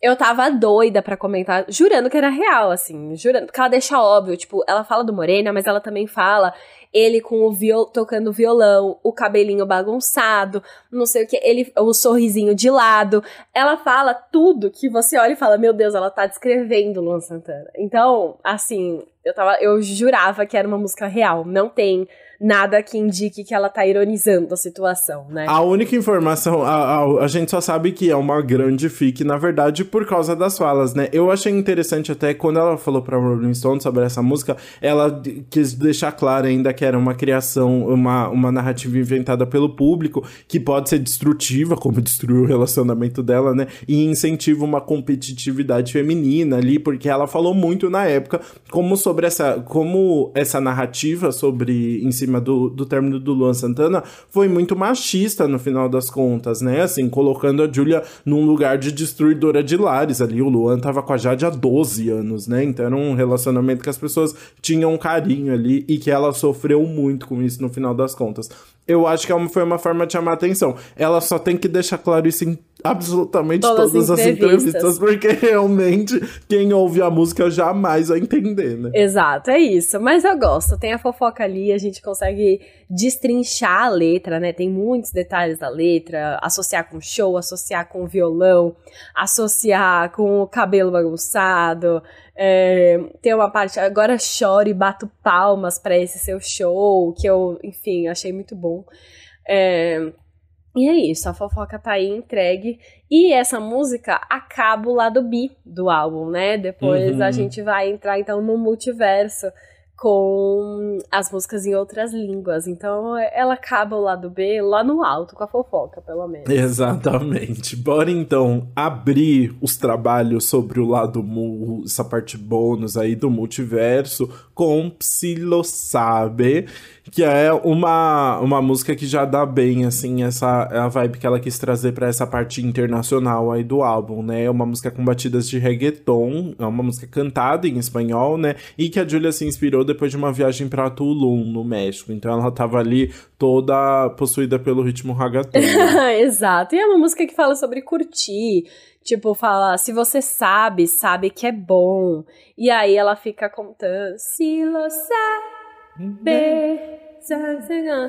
eu tava doida para comentar, jurando que era real, assim, jurando. Porque ela deixa óbvio, tipo, ela fala do Morena, mas ela também fala ele com o viol, tocando violão, o cabelinho bagunçado, não sei o que, ele, o sorrisinho de lado. Ela fala tudo que você olha e fala, meu Deus, ela tá descrevendo Luan Santana. Então, assim, eu tava, eu jurava que era uma música real. Não tem nada que indique que ela tá ironizando a situação, né? A única informação, a, a, a, gente só sabe que é uma grande fic, na verdade, por causa das falas, né? Eu achei interessante até quando ela falou pra Rolling Stone sobre essa música, ela quis deixar claro ainda que era uma criação, uma, uma narrativa inventada pelo público, que pode ser destrutiva, como destruiu o relacionamento dela, né? E incentiva uma competitividade feminina ali, porque ela falou muito na época como sobre essa, como essa narrativa sobre em cima do, do término do Luan Santana foi muito machista no final das contas, né? Assim, colocando a Julia num lugar de destruidora de lares ali. O Luan tava com a Jade há 12 anos, né? Então era um relacionamento que as pessoas tinham um carinho ali e que ela sofreu muito com isso no final das contas eu acho que é foi uma forma de chamar atenção. Ela só tem que deixar claro isso em absolutamente todas, todas as entrevistas, porque realmente quem ouve a música jamais vai entender, né? Exato, é isso. Mas eu gosto, tem a fofoca ali, a gente consegue destrinchar a letra, né? Tem muitos detalhes da letra, associar com show, associar com violão, associar com o cabelo bagunçado. É, tem uma parte, agora choro e bato palmas para esse seu show, que eu, enfim, achei muito bom. É, e é isso, a fofoca tá aí entregue. E essa música acaba o lado B do álbum, né? Depois uhum. a gente vai entrar então no multiverso com as músicas em outras línguas. Então ela acaba o lado B lá no alto, com a fofoca, pelo menos. Exatamente. Bora então abrir os trabalhos sobre o lado mu, essa parte bônus aí do multiverso com Psilosabe, que é uma, uma música que já dá bem, assim, essa a vibe que ela quis trazer para essa parte internacional aí do álbum, né? É uma música com batidas de reggaeton, é uma música cantada em espanhol, né? E que a Julia se inspirou depois de uma viagem para Tulum, no México. Então ela tava ali toda possuída pelo ritmo reggaeton. Exato. E é uma música que fala sobre curtir, Tipo, fala, se você sabe, sabe que é bom. E aí ela fica contando, se você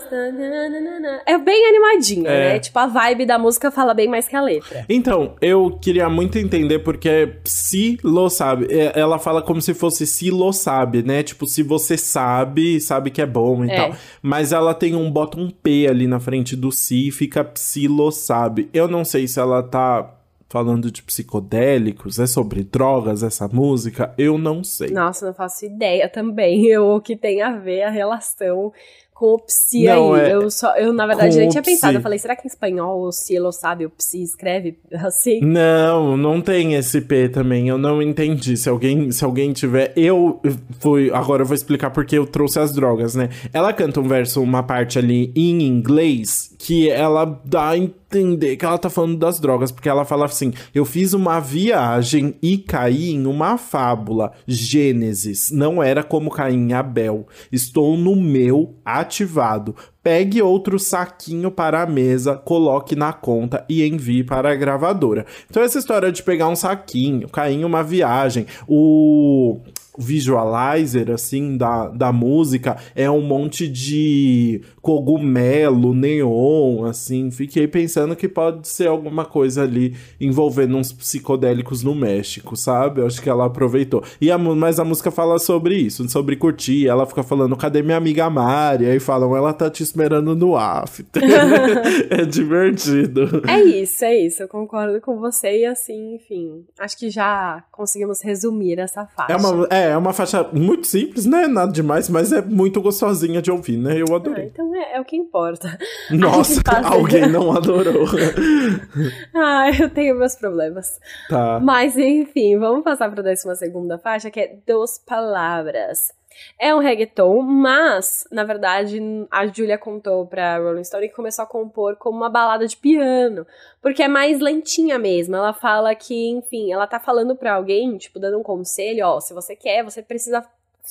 sabe, é bem animadinho, é. né? Tipo, a vibe da música fala bem mais que a letra. Então, eu queria muito entender porque se lo sabe, é, ela fala como se fosse se lo sabe, né? Tipo, se você sabe, sabe que é bom e é. tal. Mas ela tem um, bota um P ali na frente do si e fica se lo sabe. Eu não sei se ela tá falando de psicodélicos, é sobre drogas essa música? Eu não sei. Nossa, não faço ideia também. Eu, o que tem a ver a relação com o psi não, aí. É... Eu, só, eu, na verdade, nem tinha pensado. Eu falei, será que em espanhol o cielo sabe, o psi escreve assim? Não, não tem esse P também. Eu não entendi. Se alguém, se alguém tiver. Eu fui. Agora eu vou explicar porque eu trouxe as drogas, né? Ela canta um verso, uma parte ali em inglês, que ela dá entender que ela tá falando das drogas, porque ela fala assim: eu fiz uma viagem e caí em uma fábula. Gênesis. Não era como cair em Abel. Estou no meu ativado. Pegue outro saquinho para a mesa, coloque na conta e envie para a gravadora. Então, essa história de pegar um saquinho, cair em uma viagem, o visualizer, assim, da, da música é um monte de cogumelo, neon, assim. Fiquei pensando que pode ser alguma coisa ali envolvendo uns psicodélicos no México, sabe? Eu acho que ela aproveitou. E a, mas a música fala sobre isso, sobre curtir. Ela fica falando, cadê minha amiga Mari? Aí falam, ela tá te esperando no after. é divertido. É isso, é isso. Eu concordo com você e assim, enfim. Acho que já conseguimos resumir essa faixa. É, uma, é É, é uma faixa muito simples, né? Nada demais, mas é muito gostosinha de ouvir, né? Eu adorei. Ah, então é, é, o que importa. Nossa, alguém não adorou. ah, eu tenho meus problemas. Tá. Mas enfim, vamos passar para a décima segunda faixa, que é Dos Palavras. É um reggaeton, mas, na verdade, a Julia contou pra Rolling Stone que começou a compor como uma balada de piano, porque é mais lentinha mesmo. Ela fala que, enfim, ela tá falando pra alguém, tipo, dando um conselho, ó, se você quer, você precisa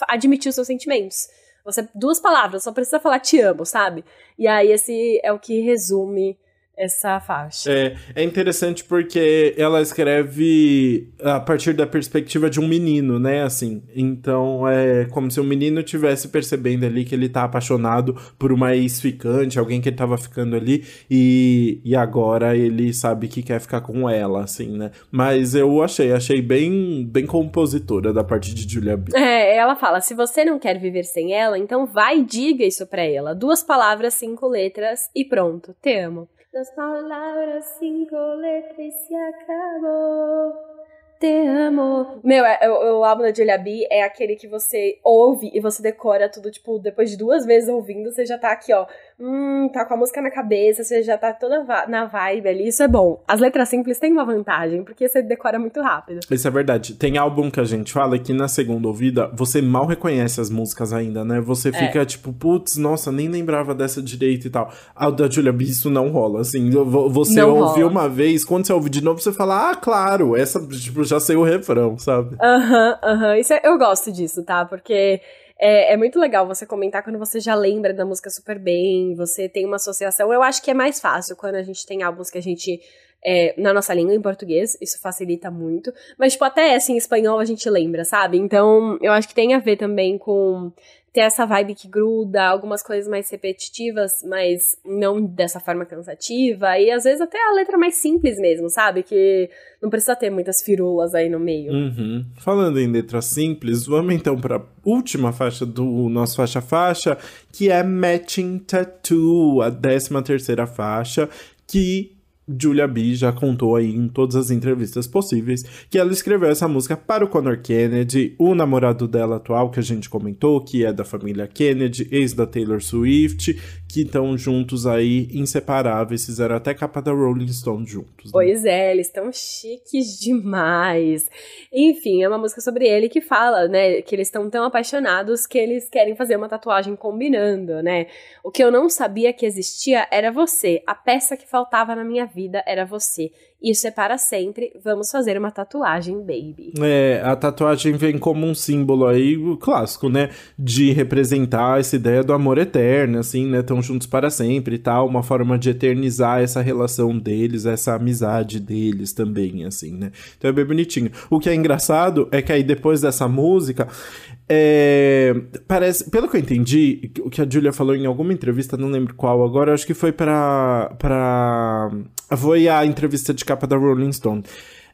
admitir os seus sentimentos. Você, duas palavras, só precisa falar te amo, sabe? E aí esse é o que resume essa faixa. É, é interessante porque ela escreve a partir da perspectiva de um menino, né? Assim, então é como se o menino tivesse percebendo ali que ele tá apaixonado por uma ex-ficante, alguém que ele tava ficando ali, e, e agora ele sabe que quer ficar com ela, assim, né? Mas eu achei, achei bem, bem compositora da parte de Julia B. É, ela fala: se você não quer viver sem ela, então vai e diga isso pra ela. Duas palavras, cinco letras e pronto, te amo. Las palavras cinco letras se acabou. Te amo. Meu, é, o, o álbum da Julia B é aquele que você ouve e você decora tudo, tipo, depois de duas vezes ouvindo, você já tá aqui, ó. Hum, tá com a música na cabeça, você já tá toda na vibe ali. Isso é bom. As letras simples têm uma vantagem, porque você decora muito rápido. Isso é verdade. Tem álbum que a gente fala que na segunda ouvida você mal reconhece as músicas ainda, né? Você é. fica é. tipo, putz, nossa, nem lembrava dessa direito e tal. A da Julia B, isso não rola. Assim, você não ouviu rola. uma vez, quando você ouve de novo, você fala, ah, claro, essa, tipo, já sei o refrão, sabe? Aham, uhum, aham. Uhum. Isso é, eu gosto disso, tá? Porque é, é, muito legal você comentar quando você já lembra da música super bem, você tem uma associação. Eu acho que é mais fácil quando a gente tem álbuns que a gente. É, na nossa língua, em português, isso facilita muito. Mas, tipo, até assim, em espanhol a gente lembra, sabe? Então, eu acho que tem a ver também com ter essa vibe que gruda, algumas coisas mais repetitivas, mas não dessa forma cansativa, e às vezes até a letra mais simples mesmo, sabe? Que não precisa ter muitas firulas aí no meio. Uhum. Falando em letra simples, vamos então para última faixa do nosso faixa-faixa, que é Matching Tattoo, a décima terceira faixa, que Julia B já contou aí em todas as entrevistas possíveis que ela escreveu essa música para o Conor Kennedy, o namorado dela atual que a gente comentou, que é da família Kennedy, ex da Taylor Swift, que estão juntos aí, inseparáveis, fizeram até capa da Rolling Stone juntos. Né? Pois é, eles estão chiques demais. Enfim, é uma música sobre ele que fala, né, que eles estão tão apaixonados que eles querem fazer uma tatuagem combinando, né? O que eu não sabia que existia era você, a peça que faltava na minha vida vida era você. Isso é para sempre. Vamos fazer uma tatuagem, baby. É, a tatuagem vem como um símbolo aí clássico, né? De representar essa ideia do amor eterno, assim, né? Estão juntos para sempre e tal. Uma forma de eternizar essa relação deles, essa amizade deles também, assim, né? Então é bem bonitinho. O que é engraçado é que aí depois dessa música, é, parece, pelo que eu entendi, o que a Julia falou em alguma entrevista, não lembro qual agora, acho que foi para para foi a entrevista de capa da Rolling Stone.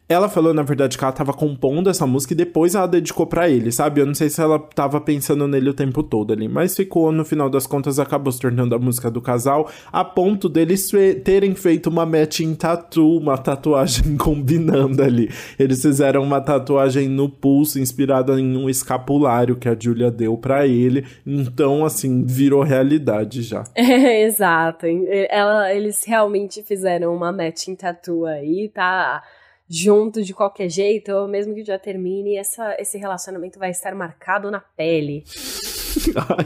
Ela falou, na verdade, que ela tava compondo essa música e depois ela dedicou para ele, sabe? Eu não sei se ela tava pensando nele o tempo todo ali, mas ficou, no final das contas, acabou se tornando a música do casal, a ponto deles terem feito uma matching tattoo, uma tatuagem combinando ali. Eles fizeram uma tatuagem no pulso, inspirada em um escapulário que a Julia deu para ele, então, assim, virou realidade já. Exato. Ela, eles realmente fizeram uma matching tattoo aí, tá? Junto de qualquer jeito, ou mesmo que já termine, essa, esse relacionamento vai estar marcado na pele. Ai.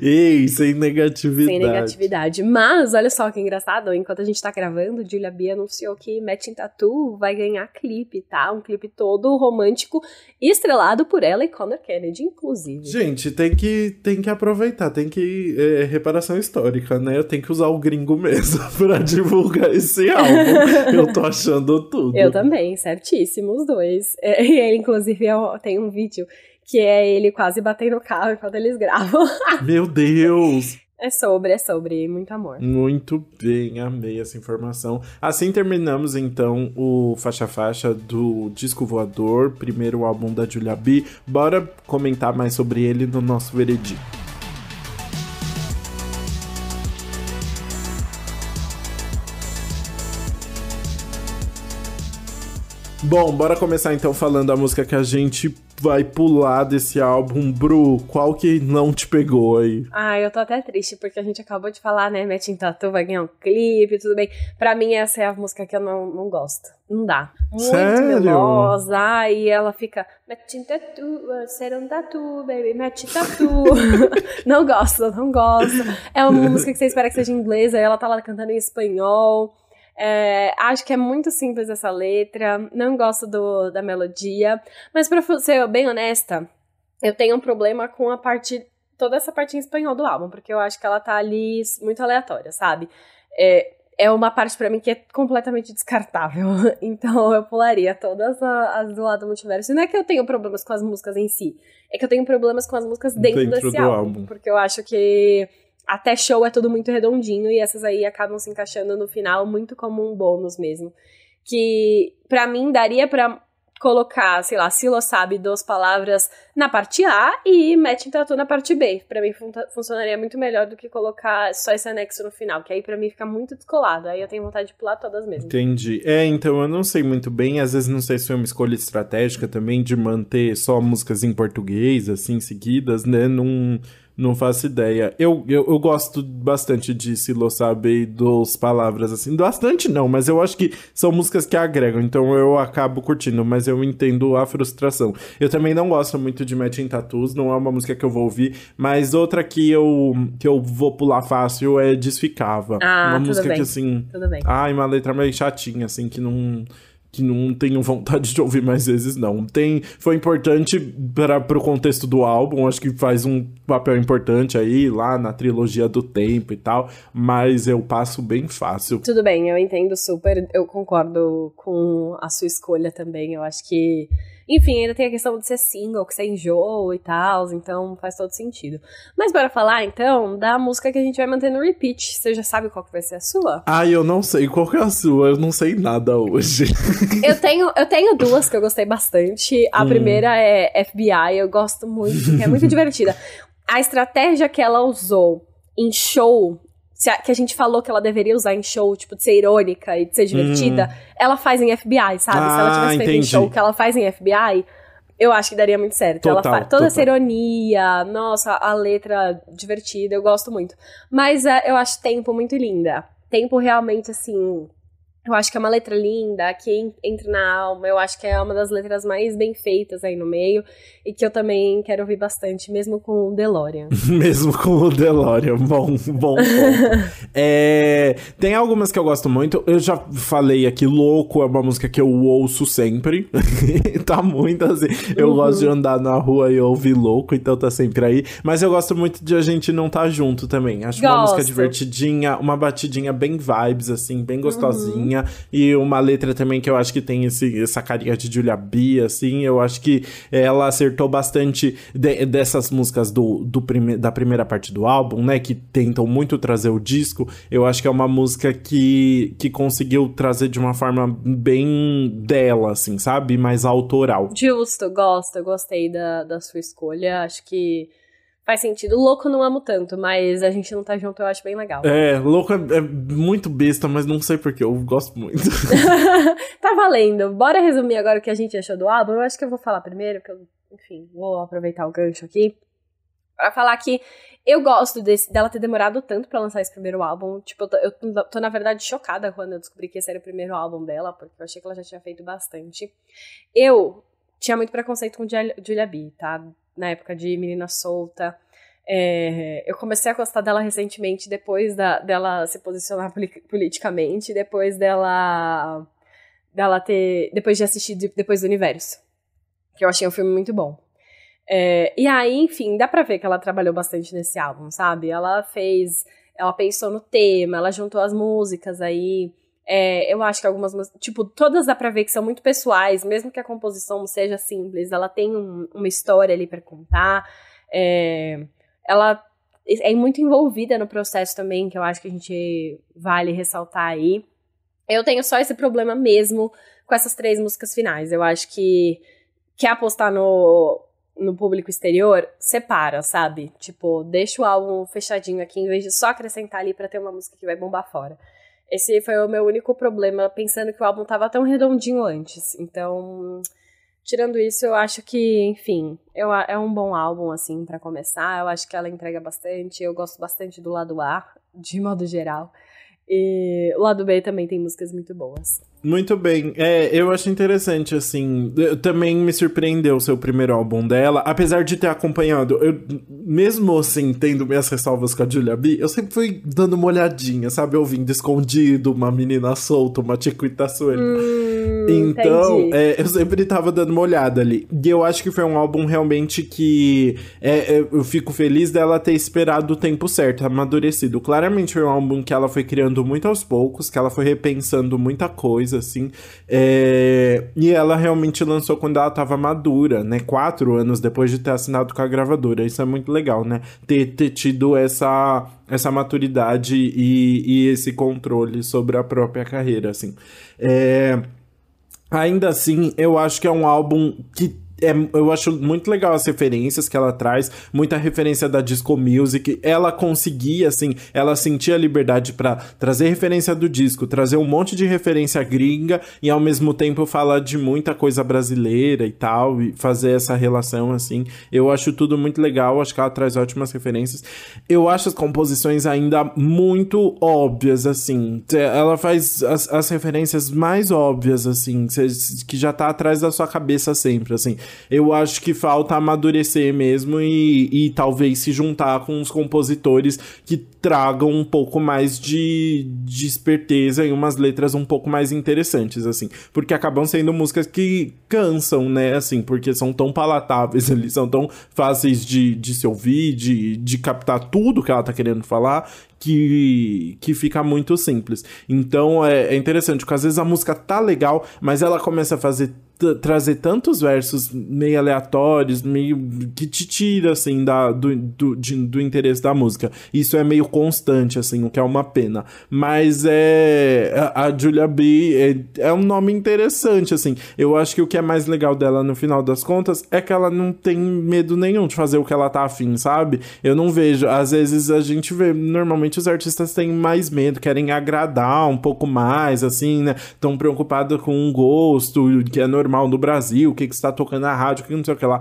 Ei, sem negatividade. Sem negatividade. Mas, olha só que engraçado, enquanto a gente tá gravando, Julia B anunciou que Matching Tattoo vai ganhar clipe, tá? Um clipe todo romântico, estrelado por ela e Connor Kennedy, inclusive. Gente, tem que, tem que aproveitar, tem que. É, reparação histórica, né? Eu tenho que usar o gringo mesmo pra divulgar esse álbum. Eu tô achando tudo. Eu também, certíssimo, os dois. É, e ele, inclusive, tem um vídeo que é ele quase batendo no carro enquanto eles gravam. Meu Deus! É sobre, é sobre muito amor. Muito bem, amei essa informação. Assim terminamos então o faixa faixa do Disco Voador, primeiro álbum da Julia B. Bora comentar mais sobre ele no nosso veredito. Bom, bora começar então falando a música que a gente vai pular desse álbum. Bru, qual que não te pegou aí? Ah, eu tô até triste, porque a gente acabou de falar, né? Matching Tattoo vai ganhar um clipe, tudo bem. Pra mim, essa é a música que eu não, não gosto. Não dá. Muito Sério? melosa, e ela fica Matching Tattoo, ser um tatu, baby, matching tattoo. não gosto, não gosto. É uma música que você espera que seja inglesa, e ela tá lá cantando em espanhol. É, acho que é muito simples essa letra, não gosto do, da melodia, mas pra ser bem honesta, eu tenho um problema com a parte, toda essa parte em espanhol do álbum, porque eu acho que ela tá ali muito aleatória, sabe? É, é uma parte para mim que é completamente descartável, então eu pularia todas as do lado multiverso. E não é que eu tenho problemas com as músicas em si, é que eu tenho problemas com as músicas dentro, Dentro desse do álbum, álbum. porque eu acho que até show é tudo muito redondinho e essas aí acabam se encaixando no final muito como um bônus mesmo. Que pra mim daria pra colocar, sei lá, Silo sabe duas palavras na parte A e Matching Tattoo na parte B. Pra mim fun funcionaria muito melhor do que colocar só esse anexo no final, que aí pra mim fica muito descolado. Aí eu tenho vontade de pular todas mesmo. Entendi. É, então eu não sei muito bem, às vezes não sei se foi uma escolha estratégica também de manter só músicas em português, assim, seguidas, né? Não, não faço ideia. Eu, eu, eu gosto bastante de Silo Sabe dos palavras, assim. Bastante não, mas eu acho que são músicas que agregam, então eu acabo curtindo, mas eu entendo a frustração. Eu também não gosto muito de Matching Tattoos, não é uma música que eu vou ouvir, mas outra que eu, que eu vou pular fácil é Desficava. Ah, uma música bem. que, assim... Tudo bem. Ai, uma letra meio chatinha, assim, que não que não tenho vontade de ouvir mais vezes, não. Tem, foi importante para pro contexto do álbum, acho que faz um papel importante aí, lá na trilogia do tempo e tal, mas eu passo bem fácil. Tudo bem, eu entendo super, eu concordo com a sua escolha também. Eu acho que, enfim, ainda tem a questão de ser single, que você enjoa e tal, então faz todo sentido. Mas bora falar então da música que a gente vai manter no repeat. Você já sabe qual que vai ser a sua? Ai, eu não sei qual que é a sua, eu não sei nada hoje. Eu tenho, eu tenho duas que eu gostei bastante. A Hum. primeira é FBI, eu gosto muito, é muito divertida. A estratégia que ela usou em show, a- que a gente falou que ela deveria usar em show, tipo, de ser irônica e de ser divertida, ela faz em FBI, sabe? se ela Ah, tivesse feito em entendi. show que ela faz em FBI, eu acho que daria muito certo. ela Total, faz toda essa total. ironia, nossa, a letra divertida, eu gosto muito. Mas é, eu acho Tempo muito linda. Tempo realmente, assim, eu acho que é uma letra linda, que en- entra na alma. Eu acho que é uma das letras mais bem feitas aí no meio. E que eu também quero ouvir bastante, mesmo com o DeLorean. Mesmo com o DeLorean, bom, bom ponto. É, tem algumas que eu gosto muito. Eu já falei aqui, Louco é uma música que eu ouço sempre. tá muito assim. Eu Uhum. gosto de andar na rua e ouvir Louco, então tá sempre aí. Mas eu gosto muito de A Gente Não Tá Junto também. Acho uma música Gosto. divertidinha, uma batidinha bem vibes, assim, Uhum. bem gostosinha. E uma letra também que eu acho que tem esse, essa carinha de Julia B, assim. Eu acho que ela acertou bastante de- dessas músicas do, do prime, da primeira parte do álbum, né? Que tentam muito trazer o disco. Eu acho que é uma música que, que conseguiu trazer de uma forma bem dela, assim, sabe? Mais autoral. Justo, gosto, gostei da, da sua escolha. Acho que faz sentido. Louco não amo tanto, mas a gente não tá junto, eu acho bem legal. É, louco é, é muito besta, mas não sei porquê, eu gosto muito. tá valendo. Bora resumir agora o que a gente achou do álbum. Eu acho que eu vou falar primeiro, porque eu, enfim, vou aproveitar o gancho aqui. Pra falar que eu gosto desse, dela ter demorado tanto pra lançar esse primeiro álbum. Tipo, eu tô, eu tô, na verdade, chocada quando eu descobri que esse era o primeiro álbum dela, porque eu achei que ela já tinha feito bastante. Eu tinha muito preconceito com Julia, Julia B, tá? Na época de Menina Solta. É, eu comecei a gostar dela recentemente, depois da, dela se posicionar poli- politicamente, depois dela dela ter. Depois de assistir de- Depois do Universo. Que eu achei um filme muito bom. É, e aí, enfim, dá pra ver que ela trabalhou bastante nesse álbum, sabe? Ela fez. Ela pensou no tema, ela juntou as músicas aí. É, eu acho que algumas. Tipo, todas dá pra ver que são muito pessoais, mesmo que a composição seja simples, ela tem um- uma história ali pra contar. É, ela é muito envolvida no processo também, que eu acho que a gente vale ressaltar aí. Eu tenho só esse problema mesmo com essas três músicas finais. Eu acho que quer apostar no, no público exterior, separa, sabe? Tipo, deixa o álbum fechadinho aqui, em vez de só acrescentar ali pra ter uma música que vai bombar fora. Esse foi o meu único problema, pensando que o álbum tava tão redondinho antes. Então, tirando isso, eu acho que, enfim, eu, é um bom álbum, assim, para começar. Eu acho que ela entrega bastante. Eu gosto bastante do lado A, de modo geral. E o lado B também tem músicas muito boas. Muito bem. É, eu acho interessante, assim. Também me surpreendeu o seu primeiro álbum dela. Apesar de ter acompanhado, eu, mesmo assim, tendo minhas ressalvas com a Julia B, eu sempre fui dando uma olhadinha, sabe? Ouvindo escondido, uma menina solta, uma chiquita suelta. Hum, então, é, eu sempre tava dando uma olhada ali. E eu acho que foi um álbum realmente que é, é, eu fico feliz dela ter esperado o tempo certo, amadurecido. Claramente foi um álbum que ela foi criando muito aos poucos, que ela foi repensando muita coisa coisa, assim. É... E ela realmente lançou quando ela tava madura, né? Quatro anos depois de ter assinado com a gravadora. Isso é muito legal, né? Ter, ter tido essa, essa maturidade e, e esse controle sobre a própria carreira, assim. É... Ainda assim, eu acho que é um álbum que é, eu acho muito legal as referências que ela traz, muita referência da disco music. Ela conseguia, assim, ela sentia liberdade para trazer referência do disco, trazer um monte de referência gringa e ao mesmo tempo falar de muita coisa brasileira e tal, e fazer essa relação, assim. Eu acho tudo muito legal, acho que ela traz ótimas referências. Eu acho as composições ainda muito óbvias, assim. Ela faz as, as referências mais óbvias, assim, que já tá atrás da sua cabeça sempre, assim eu acho que falta amadurecer mesmo e, e talvez se juntar com os compositores que tragam um pouco mais de, de esperteza e umas letras um pouco mais interessantes, assim. Porque acabam sendo músicas que cansam, né? Assim, porque são tão palatáveis ali, são tão fáceis de, de se ouvir, de, de captar tudo que ela tá querendo falar, que, que fica muito simples. Então é, é interessante, porque às vezes a música tá legal, mas ela começa a fazer trazer tantos versos meio aleatórios, meio que te tira assim da, do, do, de, do interesse da música. Isso é meio constante, assim, o que é uma pena. Mas é. A, a Julia B é, é um nome interessante, assim. Eu acho que o que é mais legal dela no final das contas é que ela não tem medo nenhum de fazer o que ela tá afim, sabe? Eu não vejo. Às vezes a gente vê. Normalmente os artistas têm mais medo, querem agradar um pouco mais, assim, né? Estão preocupados com um gosto que é normal no Brasil, o que, que está tocando na rádio, o que não sei o que lá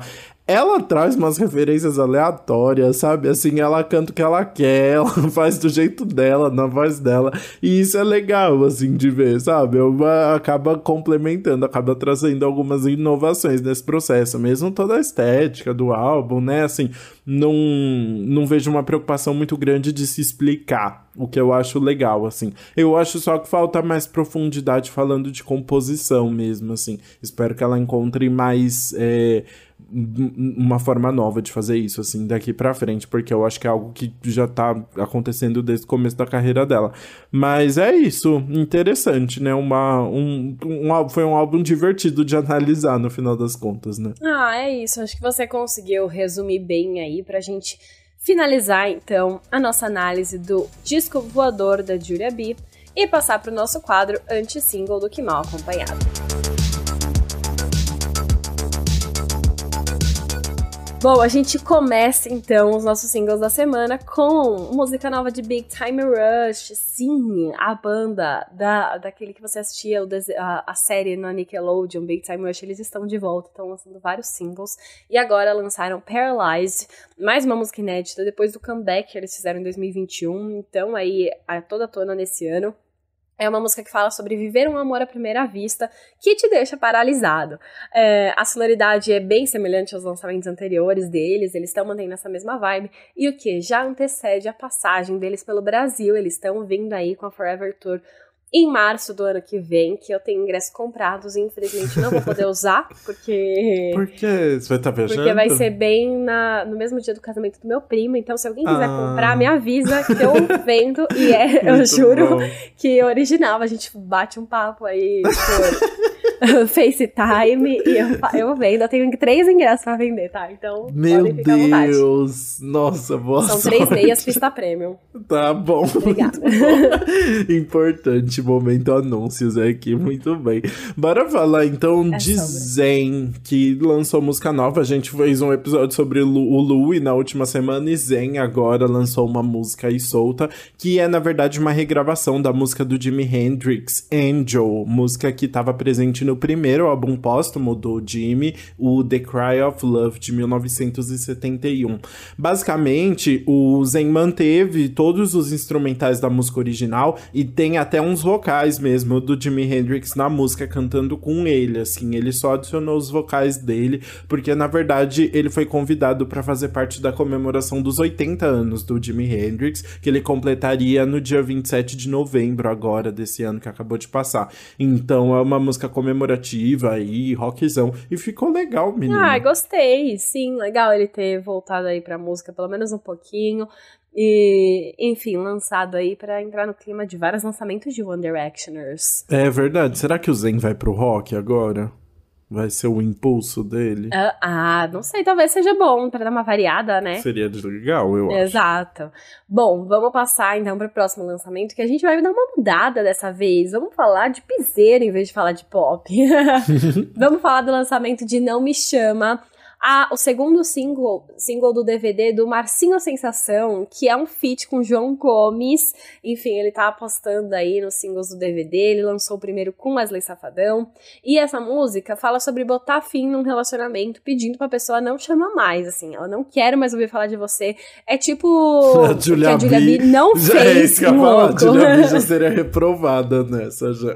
ela traz umas referências aleatórias, sabe? Assim, ela canta o que ela quer, ela faz do jeito dela, na voz dela. E isso é legal, assim, de ver, sabe? Uma, acaba complementando, acaba trazendo algumas inovações nesse processo. Mesmo toda a estética do álbum, né? Assim, não, não vejo uma preocupação muito grande de se explicar, o que eu acho legal, assim. Eu acho só que falta mais profundidade falando de composição mesmo, assim. Espero que ela encontre mais. É, uma forma nova de fazer isso, assim, daqui pra frente, porque eu acho que é algo que já tá acontecendo desde o começo da carreira dela. Mas é isso, interessante, né? Uma, um, um, foi um álbum divertido de analisar no final das contas, né? Ah, é isso. Acho que você conseguiu resumir bem aí pra gente finalizar, então, a nossa análise do disco voador da Julia B e passar pro nosso quadro anti-single do Que Mal Acompanhado. Bom, a gente começa então os nossos singles da semana com música nova de Big Time Rush. Sim, a banda da, daquele que você assistia a, a série na Nickelodeon, Big Time Rush, eles estão de volta, estão lançando vários singles. E agora lançaram Paralyzed, mais uma música inédita depois do comeback que eles fizeram em 2021. Então, aí, a toda tona nesse ano. É uma música que fala sobre viver um amor à primeira vista que te deixa paralisado. É, a sonoridade é bem semelhante aos lançamentos anteriores deles, eles estão mantendo essa mesma vibe. E o que? Já antecede a passagem deles pelo Brasil, eles estão vindo aí com a Forever Tour em março do ano que vem, que eu tenho ingressos comprados e infelizmente não vou poder usar, porque. Por quê? Você vai estar tá viajando? Porque vai ser bem na, no mesmo dia do casamento do meu primo. Então, se alguém quiser ah. comprar, me avisa que eu vendo. E é, eu juro bom. que original. A gente bate um papo aí por FaceTime e eu, eu vendo. Eu tenho três ingressos pra vender, tá? Então, Meu Deus! Nossa, boa São sorte. três meias pista premium. Tá bom. Obrigada. Importante momento anúncios aqui, muito bem. Bora falar então É de sobre. Zen, que lançou música nova. A gente fez um episódio sobre Lu- o Louie na última semana e Zen agora lançou uma música aí solta, que é na verdade uma regravação da música do Jimi Hendrix, Angel, música que estava presente no primeiro álbum póstumo do Jimmy, o The Cry of Love de 1971. Basicamente, o Zen manteve todos os instrumentais da música original e tem até uns vocais mesmo do Jimi Hendrix na música cantando com ele, assim, ele só adicionou os vocais dele, porque na verdade ele foi convidado para fazer parte da comemoração dos 80 anos do Jimi Hendrix, que ele completaria no dia 27 de novembro agora desse ano que acabou de passar. Então é uma música comemorativa aí, rockzão, e ficou legal, menino. Ah, gostei. Sim, legal ele ter voltado aí pra música, pelo menos um pouquinho. E, enfim, lançado aí pra entrar no clima de vários lançamentos de One Directioners. É verdade. Será que o Zen vai pro rock agora? Vai ser o impulso dele? Ah, ah, não sei, talvez seja bom pra dar uma variada, né? Seria legal, eu acho. Exato. Bom, vamos passar então para o próximo lançamento, que a gente vai dar uma mudada dessa vez. Vamos falar de piseiro em vez de falar de pop. vamos falar do lançamento de Não Me Chama. Ah, o segundo single, single do DVD do Marcinho Sensação, que é um feat com João Gomes. Enfim, ele tá apostando aí nos singles do DVD. Ele lançou o primeiro com Wesley Safadão. E essa música fala sobre botar fim num relacionamento, pedindo pra pessoa não chamar mais, assim. Ela não quer mais ouvir falar de você. É tipo A o que Julia a Julia B B não Já é fez isso que eu falar. A. Julia B já seria reprovada nessa já.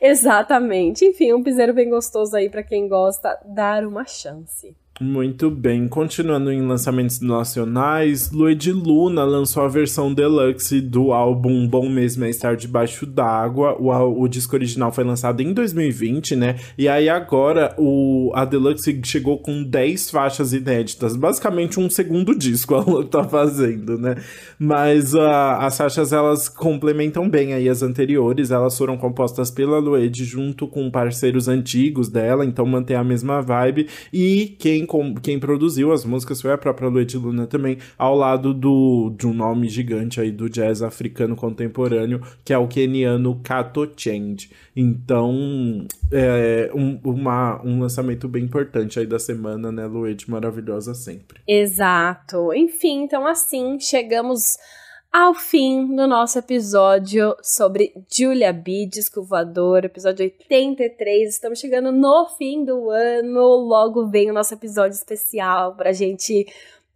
Exatamente. Enfim, um piseiro bem gostoso aí pra quem gosta, dar uma chance chance. Muito bem, continuando em lançamentos nacionais, Lued Luna lançou a versão deluxe do álbum Bom Mesmo é Estar Debaixo d'Água. O, o disco original foi lançado em 2020, né? E aí agora o, a deluxe chegou com 10 faixas inéditas, basicamente um segundo disco ela tá fazendo, né? Mas ah, as faixas elas complementam bem aí as anteriores, elas foram compostas pela Lued junto com parceiros antigos dela, então mantém a mesma vibe. E quem, com- quem produziu as músicas foi a própria Lued Luna também, ao lado do, de um nome gigante aí do jazz africano contemporâneo, que é o keniano Kato Change. Então, é um, uma, um lançamento bem importante aí da semana, né, Lued? Maravilhosa sempre. Exato. Enfim, então assim, chegamos ao fim do nosso episódio sobre Julia B, Disco Voador, episódio 83. Estamos chegando no fim do ano, logo vem o nosso episódio especial pra gente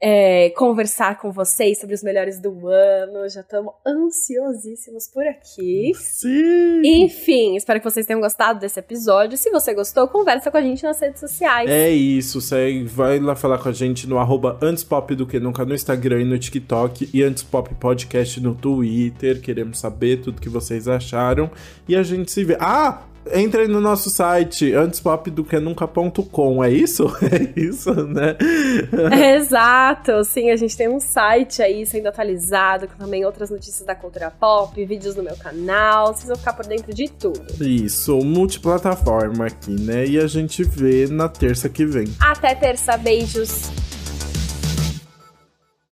é, conversar com vocês sobre os melhores do ano. Já estamos ansiosíssimos por aqui. Sim! Enfim, espero que vocês tenham gostado desse episódio. Se você gostou, conversa com a gente nas redes sociais. É isso, segue, vai lá falar com a gente no arroba antespop do que nunca no Instagram e no TikTok e antespop podcast no Twitter. Queremos saber tudo que vocês acharam e a gente se vê. Ah! Entra aí no nosso site antespopdoquenunca.com, é isso? É isso, né? Exato, sim, a gente tem um site aí sendo atualizado, com também outras notícias da cultura pop, vídeos no meu canal, vocês vão ficar por dentro de tudo. Isso, multiplataforma aqui, né? E a gente vê na terça que vem. Até terça, beijos!